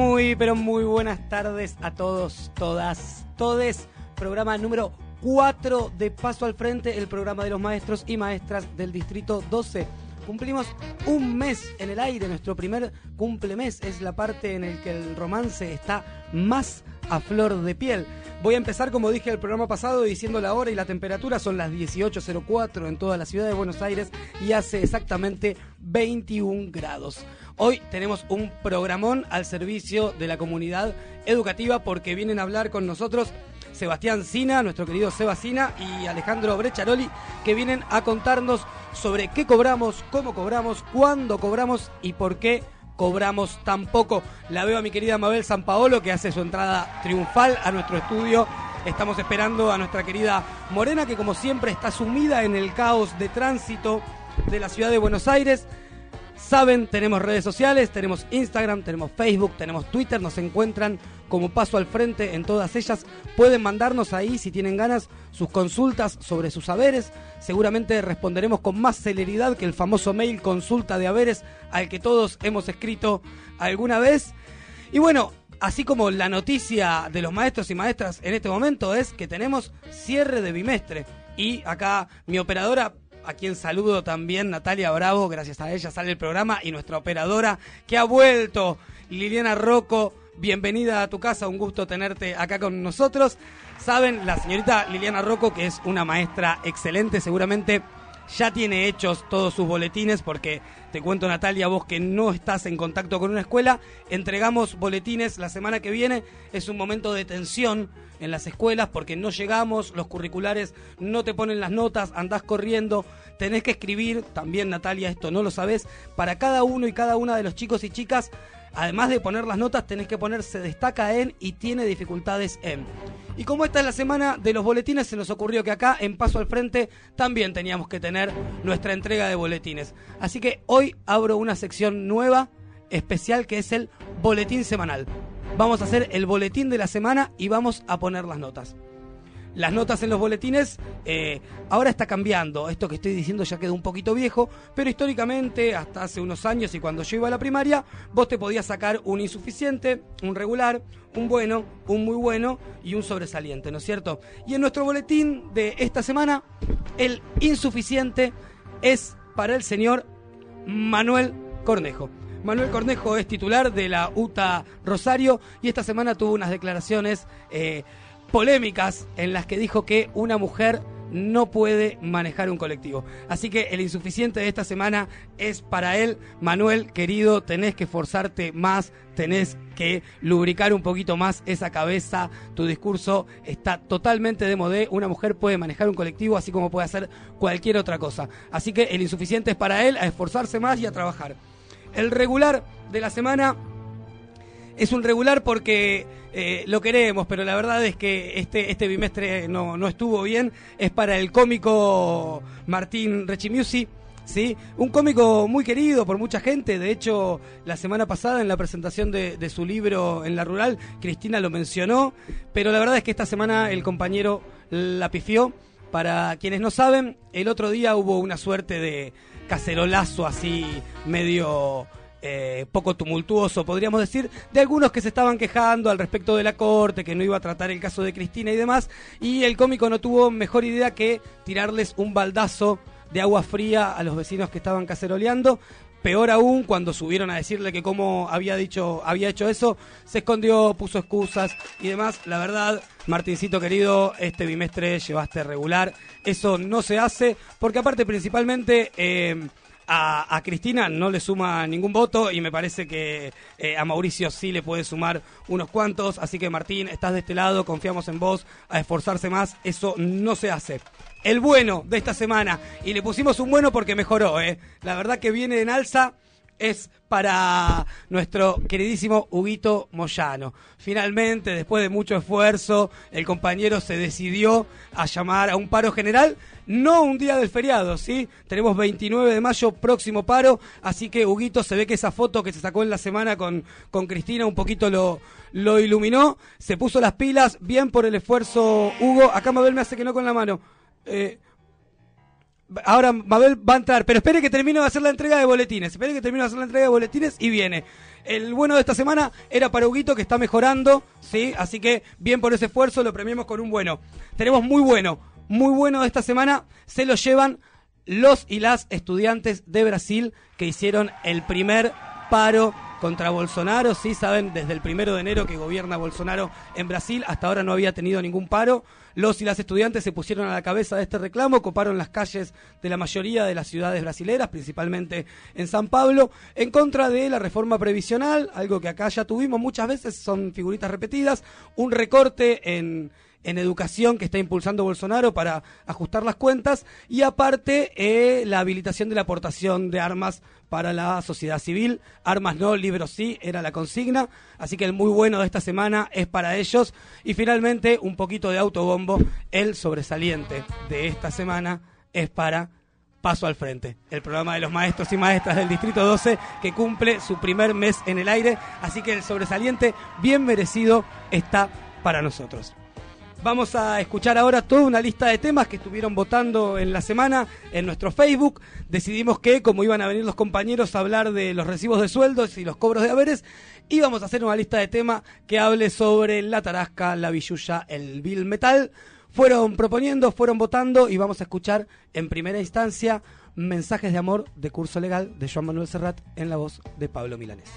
Muy, pero muy buenas tardes a todos, todas, todes. Programa número 4 de Paso al Frente, el programa de los maestros y maestras del Distrito 12. Cumplimos un mes en el aire, nuestro primer cumplemes es la parte en el que el romance está más a flor de piel. Voy a empezar, como dije el programa pasado, diciendo la hora y la temperatura. Son las 18.04 en toda la ciudad de Buenos Aires y hace exactamente 21 grados. Hoy tenemos un programón al servicio de la comunidad educativa porque vienen a hablar con nosotros Sebastián Sina, nuestro querido Sebasina y Alejandro Brecharoli, que vienen a contarnos sobre qué cobramos, cómo cobramos, cuándo cobramos y por qué cobramos tan poco. La veo a mi querida Mabel San Paolo que hace su entrada triunfal a nuestro estudio. Estamos esperando a nuestra querida Morena que como siempre está sumida en el caos de tránsito de la ciudad de Buenos Aires. Saben, tenemos redes sociales, tenemos Instagram, tenemos Facebook, tenemos Twitter, nos encuentran como paso al frente en todas ellas. Pueden mandarnos ahí, si tienen ganas, sus consultas sobre sus haberes. Seguramente responderemos con más celeridad que el famoso mail consulta de haberes al que todos hemos escrito alguna vez. Y bueno, así como la noticia de los maestros y maestras en este momento es que tenemos cierre de bimestre. Y acá mi operadora a quien saludo también, Natalia Bravo, gracias a ella sale el programa, y nuestra operadora que ha vuelto, Liliana Rocco, bienvenida a tu casa, un gusto tenerte acá con nosotros. Saben, la señorita Liliana Rocco, que es una maestra excelente, seguramente ya tiene hechos todos sus boletines, porque te cuento Natalia, vos que no estás en contacto con una escuela, entregamos boletines la semana que viene, es un momento de tensión en las escuelas porque no llegamos, los curriculares no te ponen las notas, andás corriendo, tenés que escribir, también Natalia, esto no lo sabes, para cada uno y cada una de los chicos y chicas, además de poner las notas, tenés que poner se destaca en y tiene dificultades en. Y como esta es la semana de los boletines, se nos ocurrió que acá, en Paso al Frente, también teníamos que tener nuestra entrega de boletines. Así que hoy abro una sección nueva, especial, que es el boletín semanal. Vamos a hacer el boletín de la semana y vamos a poner las notas. Las notas en los boletines eh, ahora está cambiando. Esto que estoy diciendo ya quedó un poquito viejo, pero históricamente, hasta hace unos años y cuando yo iba a la primaria, vos te podías sacar un insuficiente, un regular, un bueno, un muy bueno y un sobresaliente, ¿no es cierto? Y en nuestro boletín de esta semana, el insuficiente es para el señor Manuel Cornejo. Manuel Cornejo es titular de la UTA Rosario y esta semana tuvo unas declaraciones eh, polémicas en las que dijo que una mujer no puede manejar un colectivo. Así que el insuficiente de esta semana es para él, Manuel, querido, tenés que esforzarte más, tenés que lubricar un poquito más esa cabeza, tu discurso está totalmente de modé, una mujer puede manejar un colectivo así como puede hacer cualquier otra cosa. Así que el insuficiente es para él, a esforzarse más y a trabajar. El regular de la semana es un regular porque eh, lo queremos, pero la verdad es que este, este bimestre no, no estuvo bien. Es para el cómico Martín Rechimusi. ¿sí? Un cómico muy querido por mucha gente. De hecho, la semana pasada en la presentación de, de, su libro en la rural, Cristina lo mencionó. Pero la verdad es que esta semana el compañero la pifió. Para quienes no saben, el otro día hubo una suerte de cacerolazo así medio eh, poco tumultuoso, podríamos decir, de algunos que se estaban quejando al respecto de la corte, que no iba a tratar el caso de Cristina y demás, y el cómico no tuvo mejor idea que tirarles un baldazo de agua fría a los vecinos que estaban caceroleando. Peor aún, cuando subieron a decirle que como había dicho, había hecho eso, se escondió, puso excusas y demás. La verdad, Martincito querido, este bimestre llevaste regular. Eso no se hace, porque aparte principalmente eh, a, Cristina no le suma ningún voto y me parece que eh, a Mauricio sí le puede sumar unos cuantos. Así que Martín, estás de este lado, confiamos en vos, a esforzarse más. Eso no se hace el bueno de esta semana. Y le pusimos un bueno porque mejoró, ¿eh? La verdad que viene en alza es para nuestro queridísimo Huguito Moyano. Finalmente, después de mucho esfuerzo, el compañero se decidió a llamar a un paro general, no un día del feriado, ¿sí? Tenemos 29 de mayo, próximo paro, así que Huguito se ve que esa foto que se sacó en la semana con, con Cristina un poquito lo, lo iluminó, se puso las pilas, bien por el esfuerzo Hugo, acá Mabel me hace que no con la mano. Eh, Ahora Mabel va a entrar, pero espere que termine de hacer la entrega de boletines. Espere que termine de hacer la entrega de boletines y viene. El bueno de esta semana era para Huguito, que está mejorando, ¿sí? Así que bien por ese esfuerzo, lo premiamos con un bueno. Tenemos muy bueno, muy bueno de esta semana. Se lo llevan los y las estudiantes de Brasil que hicieron el primer paro contra Bolsonaro. Sí, saben, desde el primero de enero que gobierna Bolsonaro en Brasil, hasta ahora no había tenido ningún paro. Los y las estudiantes se pusieron a la cabeza de este reclamo, coparon las calles de la mayoría de las ciudades brasileras, principalmente en San Pablo, en contra de la reforma previsional, algo que acá ya tuvimos muchas veces, son figuritas repetidas, un recorte en en educación que está impulsando Bolsonaro para ajustar las cuentas y aparte eh, la habilitación de la aportación de armas para la sociedad civil. Armas no, libros sí, era la consigna. Así que el muy bueno de esta semana es para ellos. Y finalmente, un poquito de autobombo. El sobresaliente de esta semana es para Paso al Frente, el programa de los maestros y maestras del Distrito 12 que cumple su primer mes en el aire. Así que el sobresaliente, bien merecido, está para nosotros. Vamos a escuchar ahora toda una lista de temas que estuvieron votando en la semana en nuestro Facebook. Decidimos que, como iban a venir los compañeros a hablar de los recibos de sueldos y los cobros de haberes, íbamos a hacer una lista de temas que hable sobre la tarasca, la billulla, el bill metal. Fueron proponiendo, fueron votando y vamos a escuchar en primera instancia mensajes de amor de curso legal de Joan Manuel Serrat en la voz de Pablo Milanés.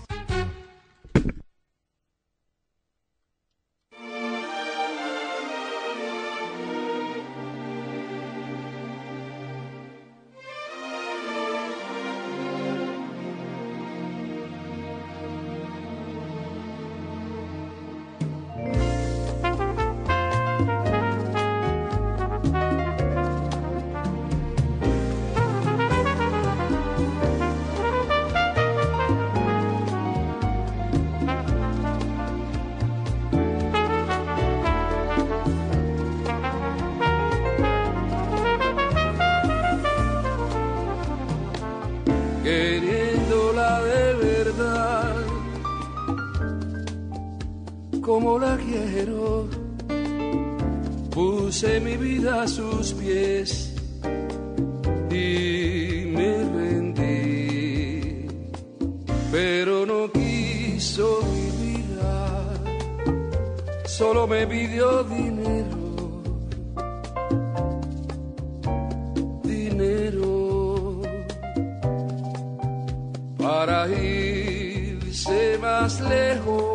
puse mi vida a sus pies y me rendí, pero no quiso mi vida, solo me pidió dinero. dinero Para irse más lejos.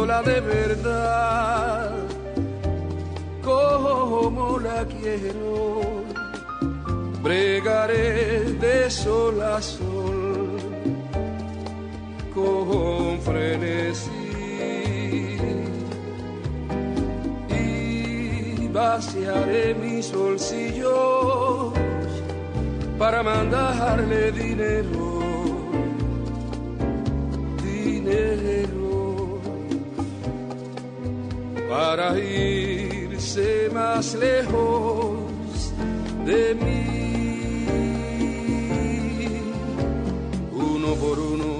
española de verdad, como la quiero, bregaré de sol a sol con frenesí. Y vaciaré mis bolsillos para mandarle dinero, dinero para irse más lejos de mí. Uno por uno,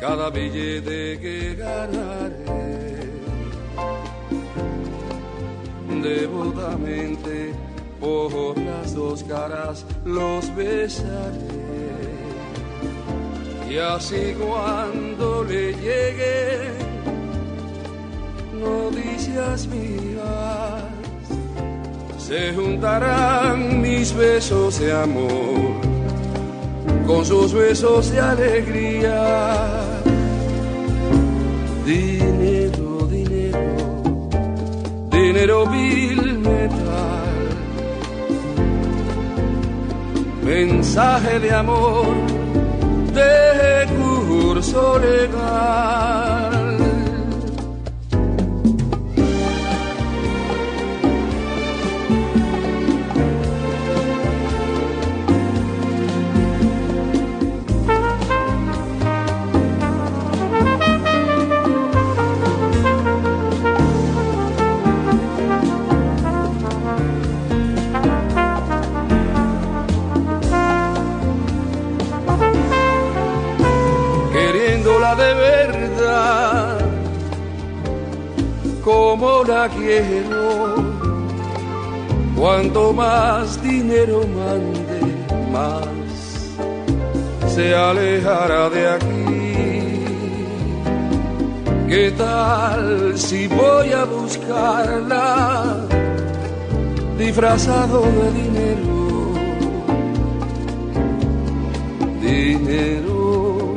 cada billete que ganaré, devotamente por las dos caras los besaré. Y así cuando le llegue, no diré besos de alegría. Dinero, dinero, dinero vil metal. Mensaje de amor de curso legal. Como la quiero. Cuanto más dinero mande, más se alejará de aquí. ¿Qué tal si voy a buscarla disfrazado de dinero? Dinero.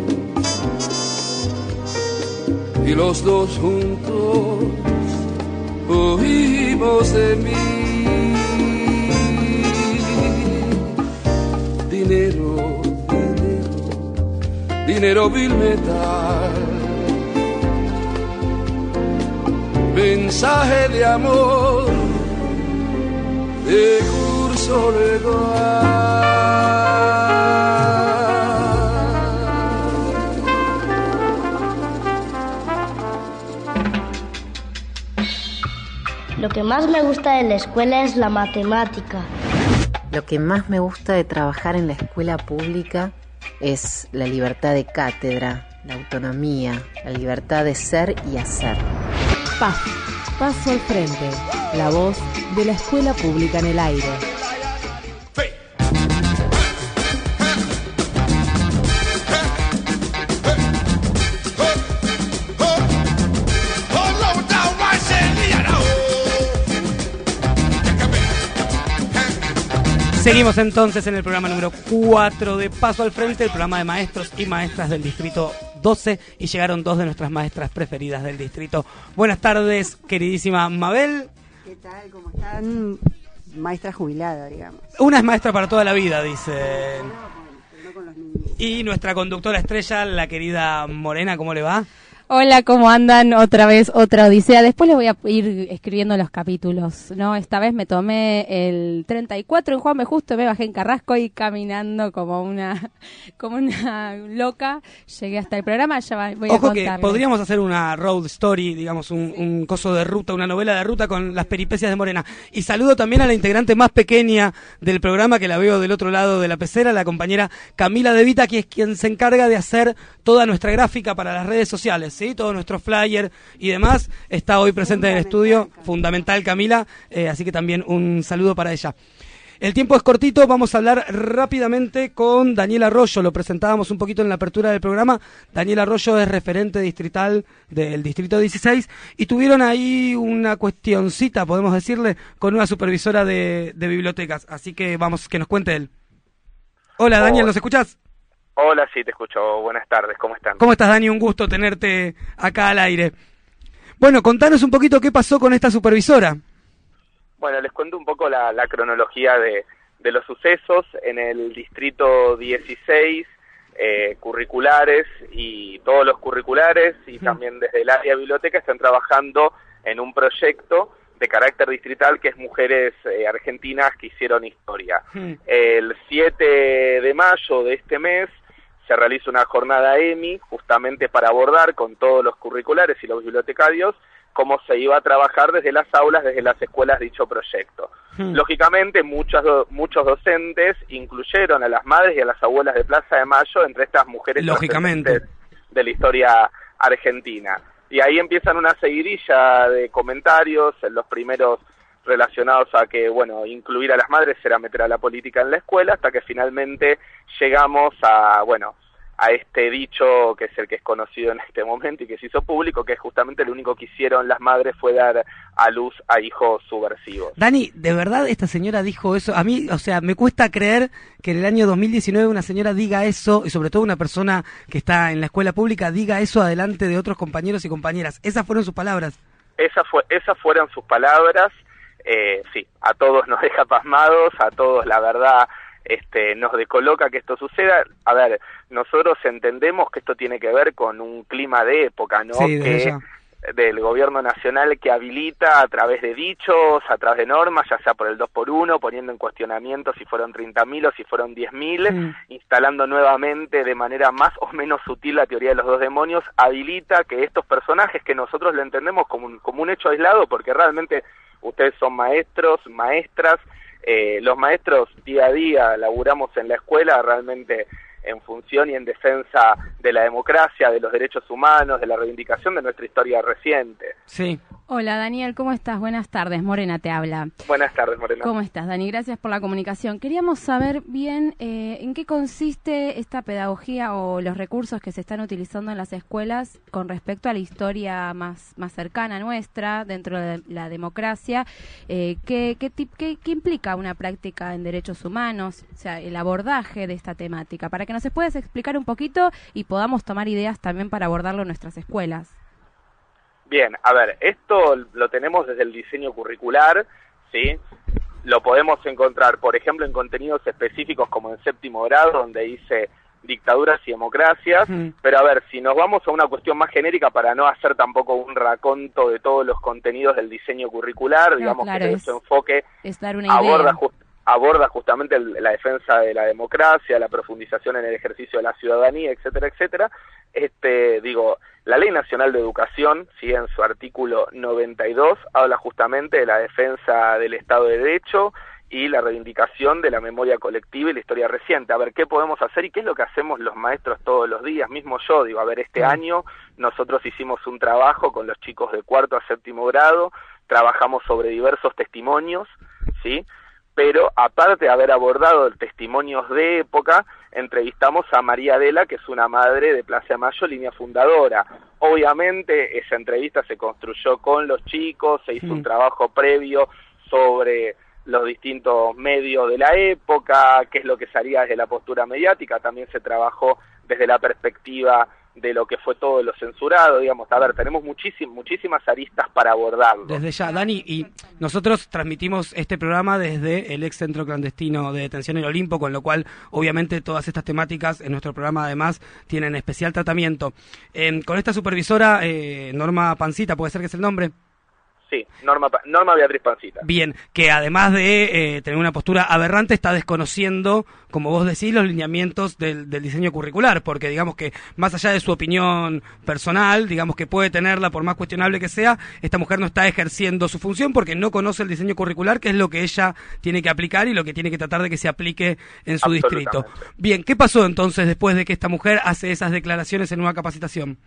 Y los dos juntos huimos de mí. Dinero, dinero, dinero vil metal. Mensaje de amor de curso legal. Lo que más me gusta de la escuela es la matemática. Lo que más me gusta de trabajar en la escuela pública es la libertad de cátedra, la autonomía, la libertad de ser y hacer. Paz, paso al frente, la voz de la escuela pública en el aire. Seguimos entonces en el programa número 4 de Paso al Frente, el programa de maestros y maestras del distrito 12 y llegaron dos de nuestras maestras preferidas del distrito. Buenas tardes, queridísima Mabel. ¿Qué tal? ¿Cómo están? Maestra jubilada, digamos. Una es maestra para toda la vida, dicen. Pero no con los niños. Y nuestra conductora estrella, la querida Morena, ¿cómo le va? Hola, ¿cómo andan? Otra vez, otra odisea. Después les voy a ir escribiendo los capítulos, ¿no? Esta vez me tomé el 34 en Juan. Justo, me bajé en Carrasco y caminando como una como una loca llegué hasta el programa, ya voy a Ojo que podríamos hacer una road story, digamos, un, un coso de ruta, una novela de ruta con las peripecias de Morena. Y saludo también a la integrante más pequeña del programa, que la veo del otro lado de la pecera, la compañera Camila De Vita, que es quien se encarga de hacer toda nuestra gráfica para las redes sociales, ¿sí? Todo nuestro flyer y demás está hoy presente en el estudio. Fundamental, Camila. eh, así que también un saludo para ella. El tiempo es cortito, vamos a hablar rápidamente con Daniel Arroyo, lo presentábamos un poquito en la apertura del programa. Daniel Arroyo es referente distrital del Distrito 16 y tuvieron ahí una cuestioncita, podemos decirle, con una supervisora de, de bibliotecas. Así que vamos, que nos cuente él. Hola Daniel, ¿nos escuchás? Hola, sí, te escucho. Buenas tardes, ¿cómo están? ¿Cómo estás Dani? Un gusto tenerte acá al aire. Bueno, contanos un poquito qué pasó con esta supervisora. Bueno, les cuento un poco la, la cronología de, de los sucesos en el distrito 16, eh, curriculares y todos los curriculares y también desde el área de biblioteca están trabajando en un proyecto de carácter distrital que es Mujeres eh, Argentinas que hicieron historia. El 7 de mayo de este mes se realiza una jornada EMI justamente para abordar con todos los curriculares y los bibliotecarios cómo se iba a trabajar desde las aulas, desde las escuelas dicho proyecto. Hmm. Lógicamente, muchos, muchos docentes incluyeron a las madres y a las abuelas de Plaza de Mayo entre estas mujeres Lógicamente. de la historia argentina. Y ahí empiezan una seguidilla de comentarios, en los primeros relacionados a que, bueno, incluir a las madres era meter a la política en la escuela, hasta que finalmente llegamos a, bueno, a este dicho que es el que es conocido en este momento y que se hizo público, que es justamente lo único que hicieron las madres fue dar a luz a hijos subversivos. Dani, ¿de verdad esta señora dijo eso? A mí, o sea, me cuesta creer que en el año 2019 una señora diga eso, y sobre todo una persona que está en la escuela pública diga eso adelante de otros compañeros y compañeras. Esas fueron sus palabras. Esa fue, esas fueron sus palabras. Eh, sí, a todos nos deja pasmados, a todos la verdad este, nos descoloca que esto suceda. A ver, nosotros entendemos que esto tiene que ver con un clima de época, ¿no? Sí, que, del gobierno nacional que habilita a través de dichos, a través de normas, ya sea por el 2 por 1 poniendo en cuestionamiento si fueron 30.000 o si fueron 10.000, Mm. instalando nuevamente de manera más o menos sutil la teoría de los dos demonios, habilita que estos personajes que nosotros lo entendemos como un, como un hecho aislado, porque realmente ustedes son maestros, maestras, eh, los maestros día a día laburamos en la escuela realmente en función y en defensa de la democracia, de los derechos humanos, de la reivindicación de nuestra historia reciente. Sí. Hola Daniel, ¿cómo estás? Buenas tardes, Morena te habla. Buenas tardes, Morena. ¿Cómo estás, Dani? Gracias por la comunicación. Queríamos saber bien eh, en qué consiste esta pedagogía o los recursos que se están utilizando en las escuelas con respecto a la historia más, más cercana nuestra dentro de la democracia. Eh, ¿qué, qué, qué- qué implica una práctica en derechos humanos? O sea, el abordaje de esta temática, para que nos puedas explicar un poquito y podamos tomar ideas también para abordarlo en nuestras escuelas. Bien, a ver, esto lo tenemos desde el diseño curricular, ¿sí? Lo podemos encontrar, por ejemplo, en contenidos específicos como en séptimo grado, donde dice dictaduras y democracias, Mm. pero a ver, si nos vamos a una cuestión más genérica para no hacer tampoco un raconto de todos los contenidos del diseño curricular, digamos claro, que es- su enfoque Es dar una aborda, idea. Aborda justamente la defensa de la democracia, la profundización en el ejercicio de la ciudadanía, etcétera, etcétera. Este, digo, la Ley Nacional de Educación, sí, en su artículo 92, habla justamente de la defensa del Estado de Derecho y la reivindicación de la memoria colectiva y la historia reciente. A ver, ¿qué podemos hacer y qué es lo que hacemos los maestros todos los días? Mismo yo, digo, a ver, este año nosotros hicimos un trabajo con los chicos de cuarto a séptimo grado, trabajamos sobre diversos testimonios, ¿sí? Pero aparte de haber abordado testimonios de época, entrevistamos a María Adela, que es una madre de Plaza Mayo, línea fundadora. Obviamente esa entrevista se construyó con los chicos, se hizo Mm. un trabajo previo sobre los distintos medios de la época, qué es lo que salía desde la postura mediática, también se trabajó desde la perspectiva de lo que fue todo lo censurado, digamos, a ver, tenemos muchísim- muchísimas aristas para abordarlo. Desde ya, Dani, y nosotros transmitimos este programa desde el ex centro clandestino de detención en Olimpo, con lo cual, obviamente, todas estas temáticas en nuestro programa, además, tienen especial tratamiento. Eh, con esta supervisora, eh, Norma Pancita, ¿puede ser que es el nombre? Sí, Norma, Norma Beatriz Pancita. Bien, que además de eh, tener una postura aberrante, está desconociendo, como vos decís, los lineamientos del, del diseño curricular, porque digamos que más allá de su opinión personal, digamos que puede tenerla por más cuestionable que sea, esta mujer no está ejerciendo su función porque no conoce el diseño curricular, que es lo que ella tiene que aplicar y lo que tiene que tratar de que se aplique en su distrito. Bien, ¿qué pasó entonces después de que esta mujer hace esas declaraciones en una capacitación?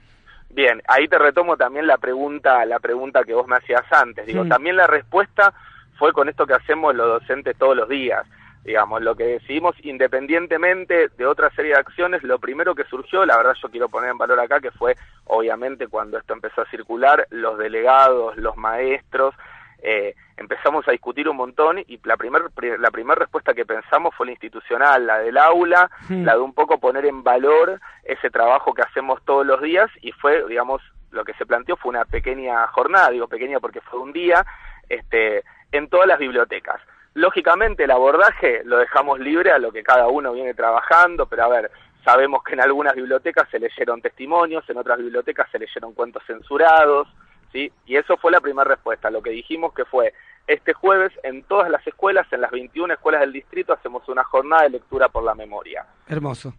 Bien, ahí te retomo también la pregunta, la pregunta que vos me hacías antes. Digo, también la respuesta fue con esto que hacemos los docentes todos los días. Digamos, lo que decidimos independientemente de otra serie de acciones, lo primero que surgió, la verdad yo quiero poner en valor acá, que fue obviamente cuando esto empezó a circular, los delegados, los maestros, eh, empezamos a discutir un montón y la primera la primer respuesta que pensamos fue la institucional, la del aula, la de un poco poner en valor ese trabajo que hacemos todos los días y fue, digamos, lo que se planteó fue una pequeña jornada, digo pequeña porque fue un día, este, en todas las bibliotecas. Lógicamente el abordaje lo dejamos libre a lo que cada uno viene trabajando, pero a ver, sabemos que en algunas bibliotecas se leyeron testimonios, en otras bibliotecas se leyeron cuentos censurados, ¿sí? Y eso fue la primera respuesta, lo que dijimos que fue, este jueves en todas las escuelas, en las 21 escuelas del distrito, hacemos una jornada de lectura por la memoria. Hermoso.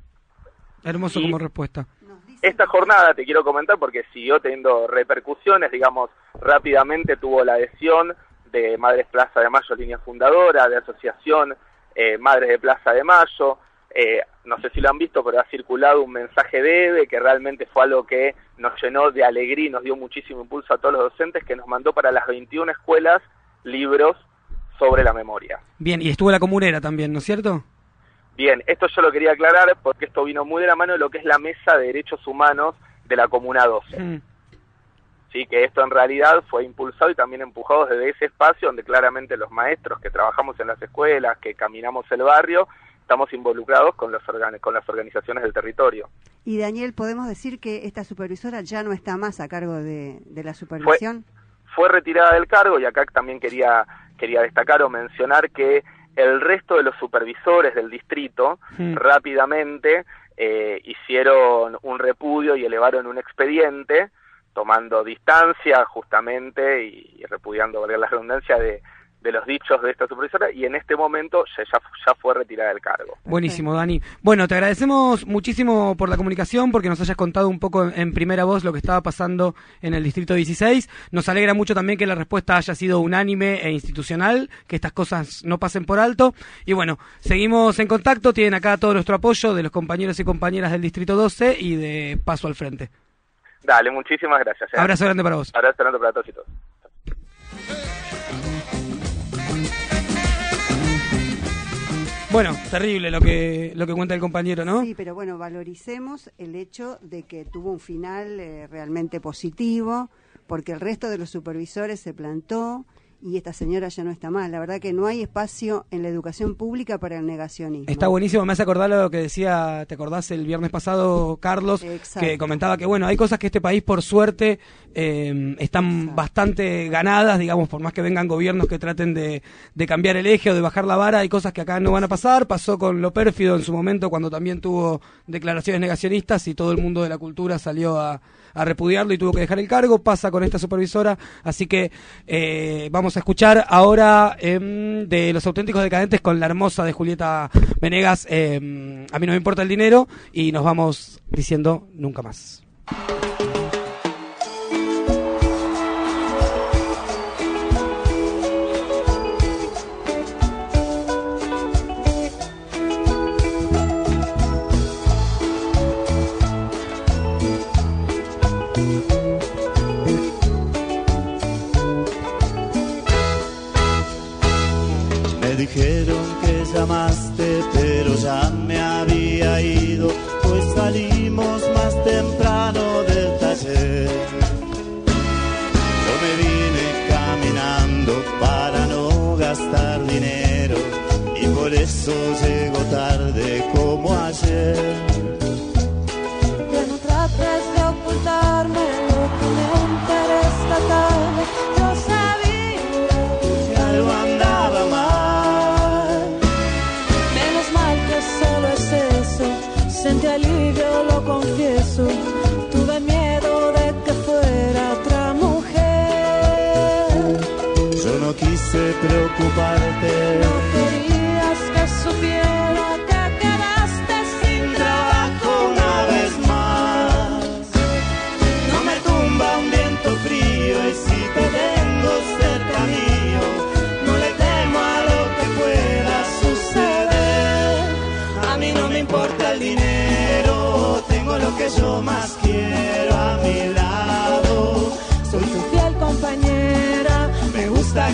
Hermoso Y- como respuesta. Esta jornada te quiero comentar porque siguió teniendo repercusiones, digamos, rápidamente tuvo la adhesión de Madres Plaza de Mayo, línea fundadora, de Asociación eh, Madres de Plaza de Mayo, eh, no sé si lo han visto, pero ha circulado un mensaje de EVE que realmente fue algo que nos llenó de alegría y nos dio muchísimo impulso a todos los docentes, que nos mandó para las 21 escuelas libros sobre la memoria. Bien, y estuvo la comunera también, ¿no es cierto? Bien, esto yo lo quería aclarar porque esto vino muy de la mano de lo que es la Mesa de Derechos Humanos de la Comuna 12. Mm. sí que esto en realidad fue impulsado y también empujado desde ese espacio donde claramente los maestros que trabajamos en las escuelas, que caminamos el barrio, estamos involucrados con, los organ- con las organizaciones del territorio. Y Daniel, ¿podemos decir que esta supervisora ya no está más a cargo de, de la supervisión? Fue retirada del cargo y acá también quería, quería destacar o mencionar que el resto de los supervisores del distrito rápidamente eh, hicieron un repudio y elevaron un expediente tomando distancia justamente y, y repudiando, valga la redundancia, de, de los dichos de esta supervisora y en este momento ya, ya, fue retirada del cargo. Buenísimo, Dani. Bueno, te agradecemos muchísimo por la comunicación, porque nos hayas contado un poco en, en primera voz lo que estaba pasando en el Distrito 16. Nos alegra mucho también que la respuesta haya sido unánime e institucional, que estas cosas no pasen por alto. Y bueno, seguimos en contacto, tienen acá todo nuestro apoyo de los compañeros y compañeras del Distrito 12 y de Paso al Frente. Dale, muchísimas gracias. ¿eh? Abrazo grande para vos. Abrazo grande para todos y todos. Bueno, terrible lo que, lo que cuenta el compañero, ¿no? Sí, pero bueno, valoricemos el hecho de que tuvo un final eh, realmente positivo, porque el resto de los supervisores se plantó y esta señora ya no está más. La verdad que no hay espacio en la educación pública para el negacionismo. Está buenísimo, me hace acordar lo que decía, ¿te acordás el viernes pasado, Carlos? Exacto. Que comentaba que, bueno, hay cosas que este país, por suerte, eh, están bastante ganadas, digamos, por más que vengan gobiernos que traten de, de cambiar el eje o de bajar la vara, hay cosas que acá no van a pasar. Pasó con lo pérfido en su momento, cuando también tuvo declaraciones negacionistas y todo el mundo de la cultura salió a, a repudiarlo y tuvo que dejar el cargo. Pasa con esta supervisora, así que eh, vamos a escuchar ahora em, de Los Auténticos Decadentes con la hermosa de Julieta Venegas, em, A mí no me importa el dinero, y nos vamos diciendo nunca más.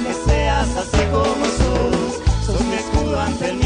Que seas así como sos. Sos mi escudo ante el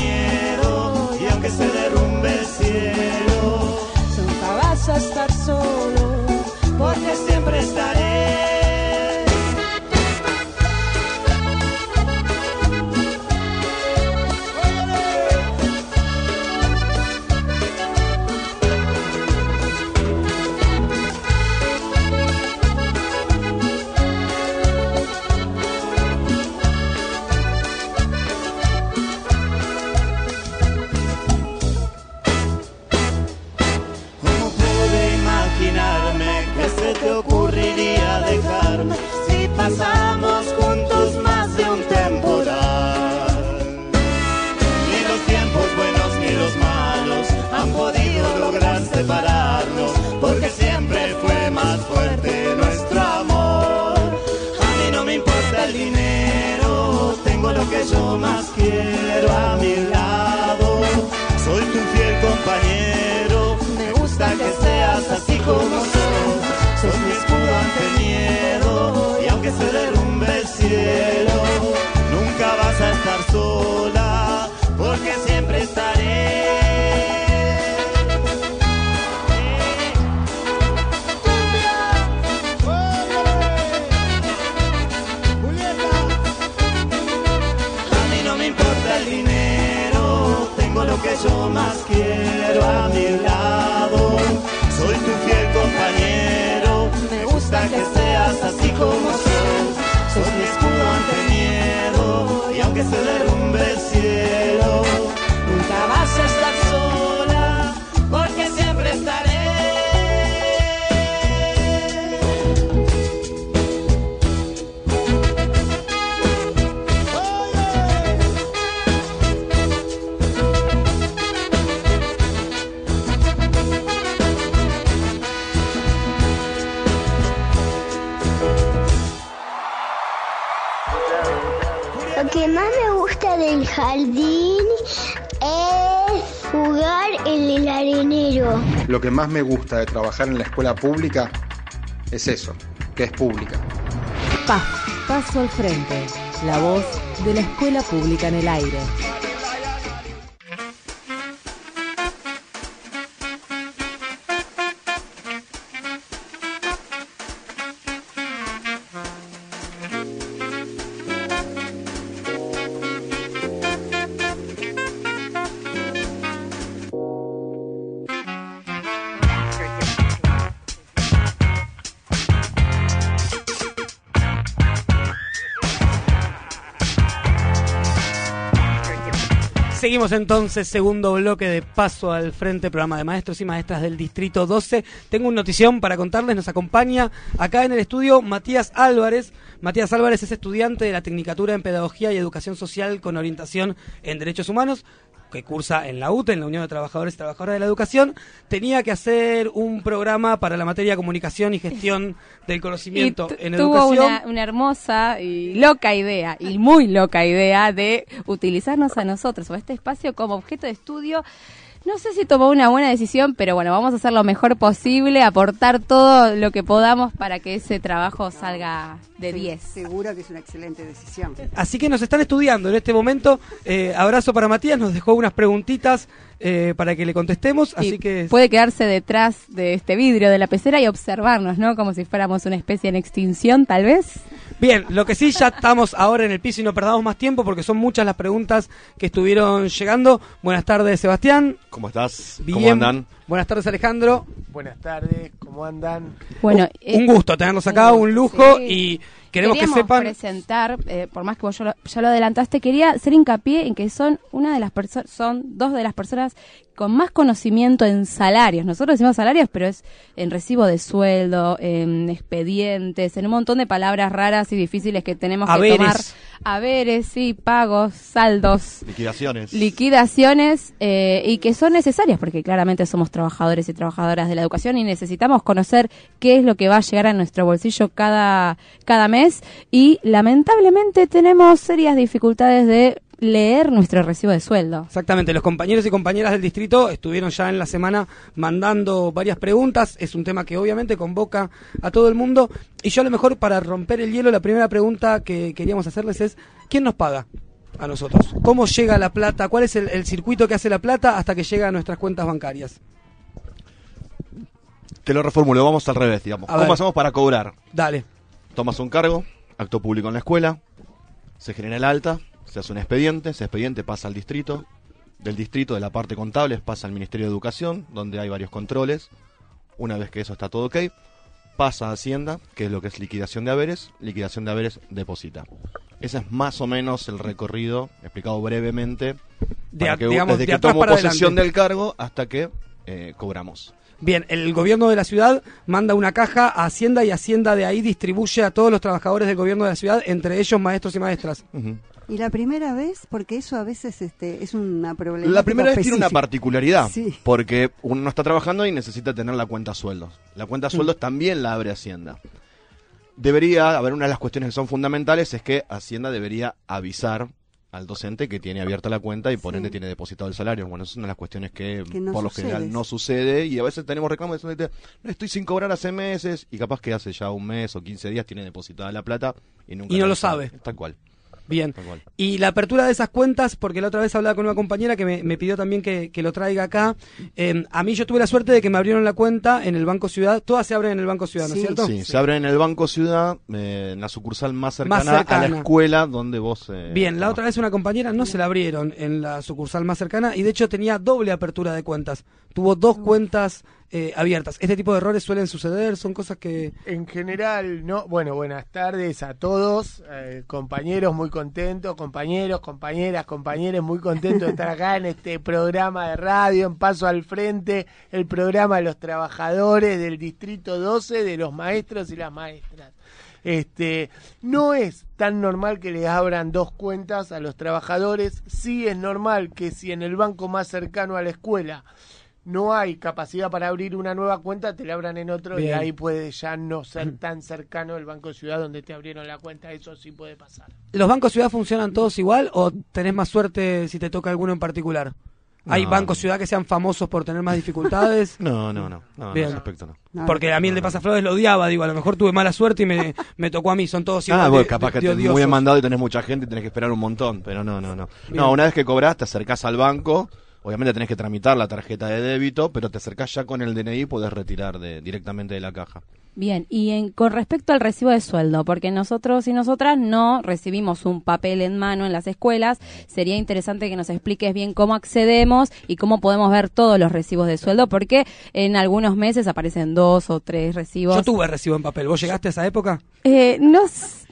me gusta de trabajar en la escuela pública es eso, que es pública. Paso al Frente, la voz de la escuela pública en el aire. Entonces, segundo bloque de Paso al Frente, programa de maestros y maestras del Distrito 12. Tengo una notición para contarles, nos acompaña acá en el estudio Matías Álvarez. Matías Álvarez es estudiante de la Tecnicatura en Pedagogía y Educación Social con orientación en Derechos Humanos que cursa en la UTE, en la Unión de Trabajadores y Trabajadoras de la Educación, tenía que hacer un programa para la materia comunicación y gestión del conocimiento Y en tuvo educación. una, una hermosa y loca idea, y muy loca idea, de utilizarnos a nosotros o a este espacio como objeto de estudio. No sé si tomó una buena decisión, pero bueno, vamos a hacer lo mejor posible, aportar todo lo que podamos para que ese trabajo salga de 10. Seguro que es una excelente decisión. Así que nos están estudiando en este momento. Eh, abrazo para Matías, nos dejó unas preguntitas eh, para que le contestemos. Así que puede quedarse detrás de este vidrio de la pecera y observarnos, ¿no? Como si fuéramos una especie en extinción, tal vez. Bien, lo que sí, ya estamos ahora en el piso y no perdamos más tiempo porque son muchas las preguntas que estuvieron llegando. Buenas tardes, Sebastián. ¿Cómo estás? Bien. ¿Cómo andan? Buenas tardes, Alejandro. Buenas tardes, ¿cómo andan? Bueno, un, un gusto tenerlos acá, un lujo y queremos que sepan. presentar, eh, por más que vos ya lo, ya lo adelantaste, quería hacer hincapié en que son una de las personas, son dos de las personas con más conocimiento en salarios. Nosotros decimos salarios, pero es en recibo de sueldo, en expedientes, en un montón de palabras raras y difíciles que tenemos Haberes. que tomar. Haberes, sí, pagos, saldos. Liquidaciones. liquidaciones eh, y que son necesarias porque claramente somos trabajadores y trabajadoras de la educación y necesitamos conocer qué es lo que va a llegar a nuestro bolsillo cada, cada mes y lamentablemente tenemos serias dificultades de leer nuestro recibo de sueldo. Exactamente, los compañeros y compañeras del distrito estuvieron ya en la semana mandando varias preguntas. Es un tema que obviamente convoca a todo el mundo. Y yo a lo mejor para romper el hielo, la primera pregunta que queríamos hacerles es, ¿quién nos paga? A nosotros. ¿Cómo llega la plata? ¿Cuál es el, el circuito que hace la plata hasta que llega a nuestras cuentas bancarias? Te lo reformulo, vamos al revés, digamos. A ¿Cómo ver. hacemos para cobrar? Dale. Tomas un cargo, acto público en la escuela, se genera el alta, se hace un expediente, ese expediente pasa al distrito, del distrito de la parte contable pasa al Ministerio de Educación, donde hay varios controles. Una vez que eso está todo ok, pasa a Hacienda, que es lo que es liquidación de haberes, liquidación de haberes deposita. Ese es más o menos el recorrido, explicado brevemente, De para que, digamos, desde de que tomo posesión adelante. del cargo hasta que eh, cobramos. Bien, el gobierno de la ciudad manda una caja a Hacienda y Hacienda de ahí distribuye a todos los trabajadores del gobierno de la ciudad, entre ellos maestros y maestras. Y la primera vez, porque eso a veces este, es una problemática La primera vez tiene una particularidad, Sí. porque uno no está trabajando y necesita tener la cuenta sueldos. La cuenta sueldos también la abre Hacienda. Debería, a ver, una de las cuestiones que son fundamentales es que Hacienda debería avisar al docente que tiene abierta la cuenta y por ende tiene depositado el salario. Bueno, es una de las cuestiones que, Que no por lo sucede. general no sucede y a veces tenemos reclamos de "No, estoy sin cobrar hace meses y capaz que hace ya un mes o 15 días tiene depositada la plata y nunca Y no lo sabe. Tal cual. Bien. Y la apertura de esas cuentas, porque la otra vez hablaba con una compañera que me, me pidió también que, que lo traiga acá. Eh, a mí yo tuve la suerte de que me abrieron la cuenta en el Banco Ciudad. Todas se abren en el Banco Ciudad, ¿no es cierto? Sí, se abre en el Banco Ciudad, eh, en la sucursal más cercana, Más cercana. a la escuela donde vos... eh, Bien, la otra vez una compañera no se la abrieron en la sucursal más cercana y de hecho tenía doble apertura de cuentas. Tuvo dos cuentas eh, abiertas. Este tipo de errores suelen suceder, son cosas que... En general, no. Bueno, buenas tardes a todos, eh, compañeros, muy contentos, compañeros, compañeras, compañeros, muy contentos de estar acá en este programa de radio, en Paso al Frente, el programa de los trabajadores del Distrito 12, de los maestros y las maestras. Este, no es tan normal que les abran dos cuentas a los trabajadores, sí es normal que si en el banco más cercano a la escuela no hay capacidad para abrir una nueva cuenta, te la abran en otro y ahí puede ya no ser tan cercano el Banco Ciudad donde te abrieron la cuenta, eso sí puede pasar. ¿Los bancos Ciudad funcionan todos igual o tenés más suerte si te toca alguno en particular? ¿Hay No. bancos Ciudad que sean famosos por tener más dificultades? No, no, no, no, en Bien. ese aspecto no. Porque a mí el de Pasaflores lo odiaba, digo, a lo mejor tuve mala suerte y me, me tocó a mí, son todos igual Ah, bueno, capaz que de te muy demandado y tenés mucha gente y tenés que esperar un montón, pero no, no, no. Bien. No, una vez que cobrás, te acercás al banco, obviamente tenés que tramitar la tarjeta de débito, pero te acercás ya con el DNI y podés retirar de, directamente de la caja. Bien, y en, con respecto al recibo de sueldo, porque nosotros y nosotras no recibimos un papel en mano en las escuelas, sería interesante que nos expliques bien cómo accedemos y cómo podemos ver todos los recibos de sueldo, porque en algunos meses aparecen dos o tres recibos. Yo tuve recibo en papel. ¿Vos llegaste a esa época? Eh, no,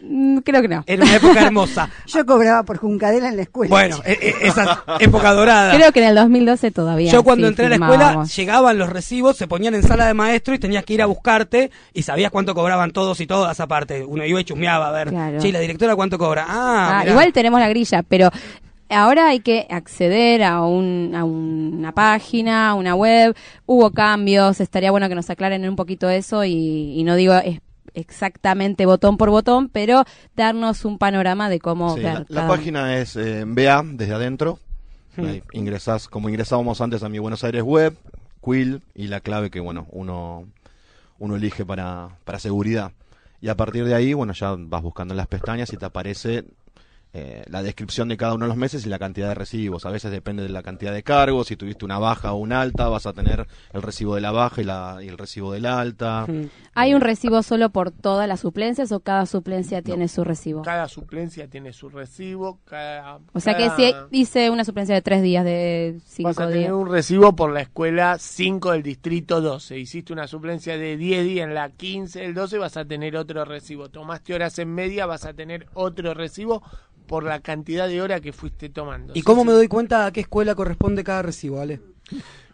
mm, creo que no. Era una época hermosa. Yo cobraba por Juncadela en la escuela. Bueno, e- e- esa época dorada. Creo que en el 2012 todavía. Yo cuando sí, entré a la escuela llegaban los recibos, se ponían en sala de maestro y tenías que ir a buscarte y sabías cuánto cobraban todos y todas aparte. Uno iba y chusmeaba a ver, Claro. che, ¿y la directora cuánto cobra? Ah, Ah, igual tenemos la grilla, pero ahora hay que acceder a, un, a una página, a una web. Hubo cambios, estaría bueno que nos aclaren un poquito eso y, y no digo es- exactamente botón por botón, pero darnos un panorama de cómo Sí, ver la, página es eh, BA desde adentro. Hmm. Ahí ingresás, como ingresábamos antes a mi Buenos Aires web, Quill y la clave que bueno uno uno elige para, para seguridad. Y a partir de ahí, bueno, ya vas buscando en las pestañas y te aparece eh, la descripción de cada uno de los meses y la cantidad de recibos. A veces depende de la cantidad de cargos. Si tuviste una baja o una alta, vas a tener el recibo de la baja y, la, y el recibo del alta. ¿Hay un recibo solo por todas las suplencias o cada suplencia tiene su recibo? Cada suplencia tiene su recibo. Cada, O sea que si hice una suplencia de tres días, de cinco Vas a días. tener un recibo por la escuela 5 del distrito 12. Hiciste una suplencia de 10 días en la 15 del 12, vas a tener otro recibo. Tomaste horas en media, vas a tener otro recibo por la cantidad de horas que fuiste tomando. ¿Y Sí, cómo me doy cuenta a qué escuela corresponde cada recibo, Ale?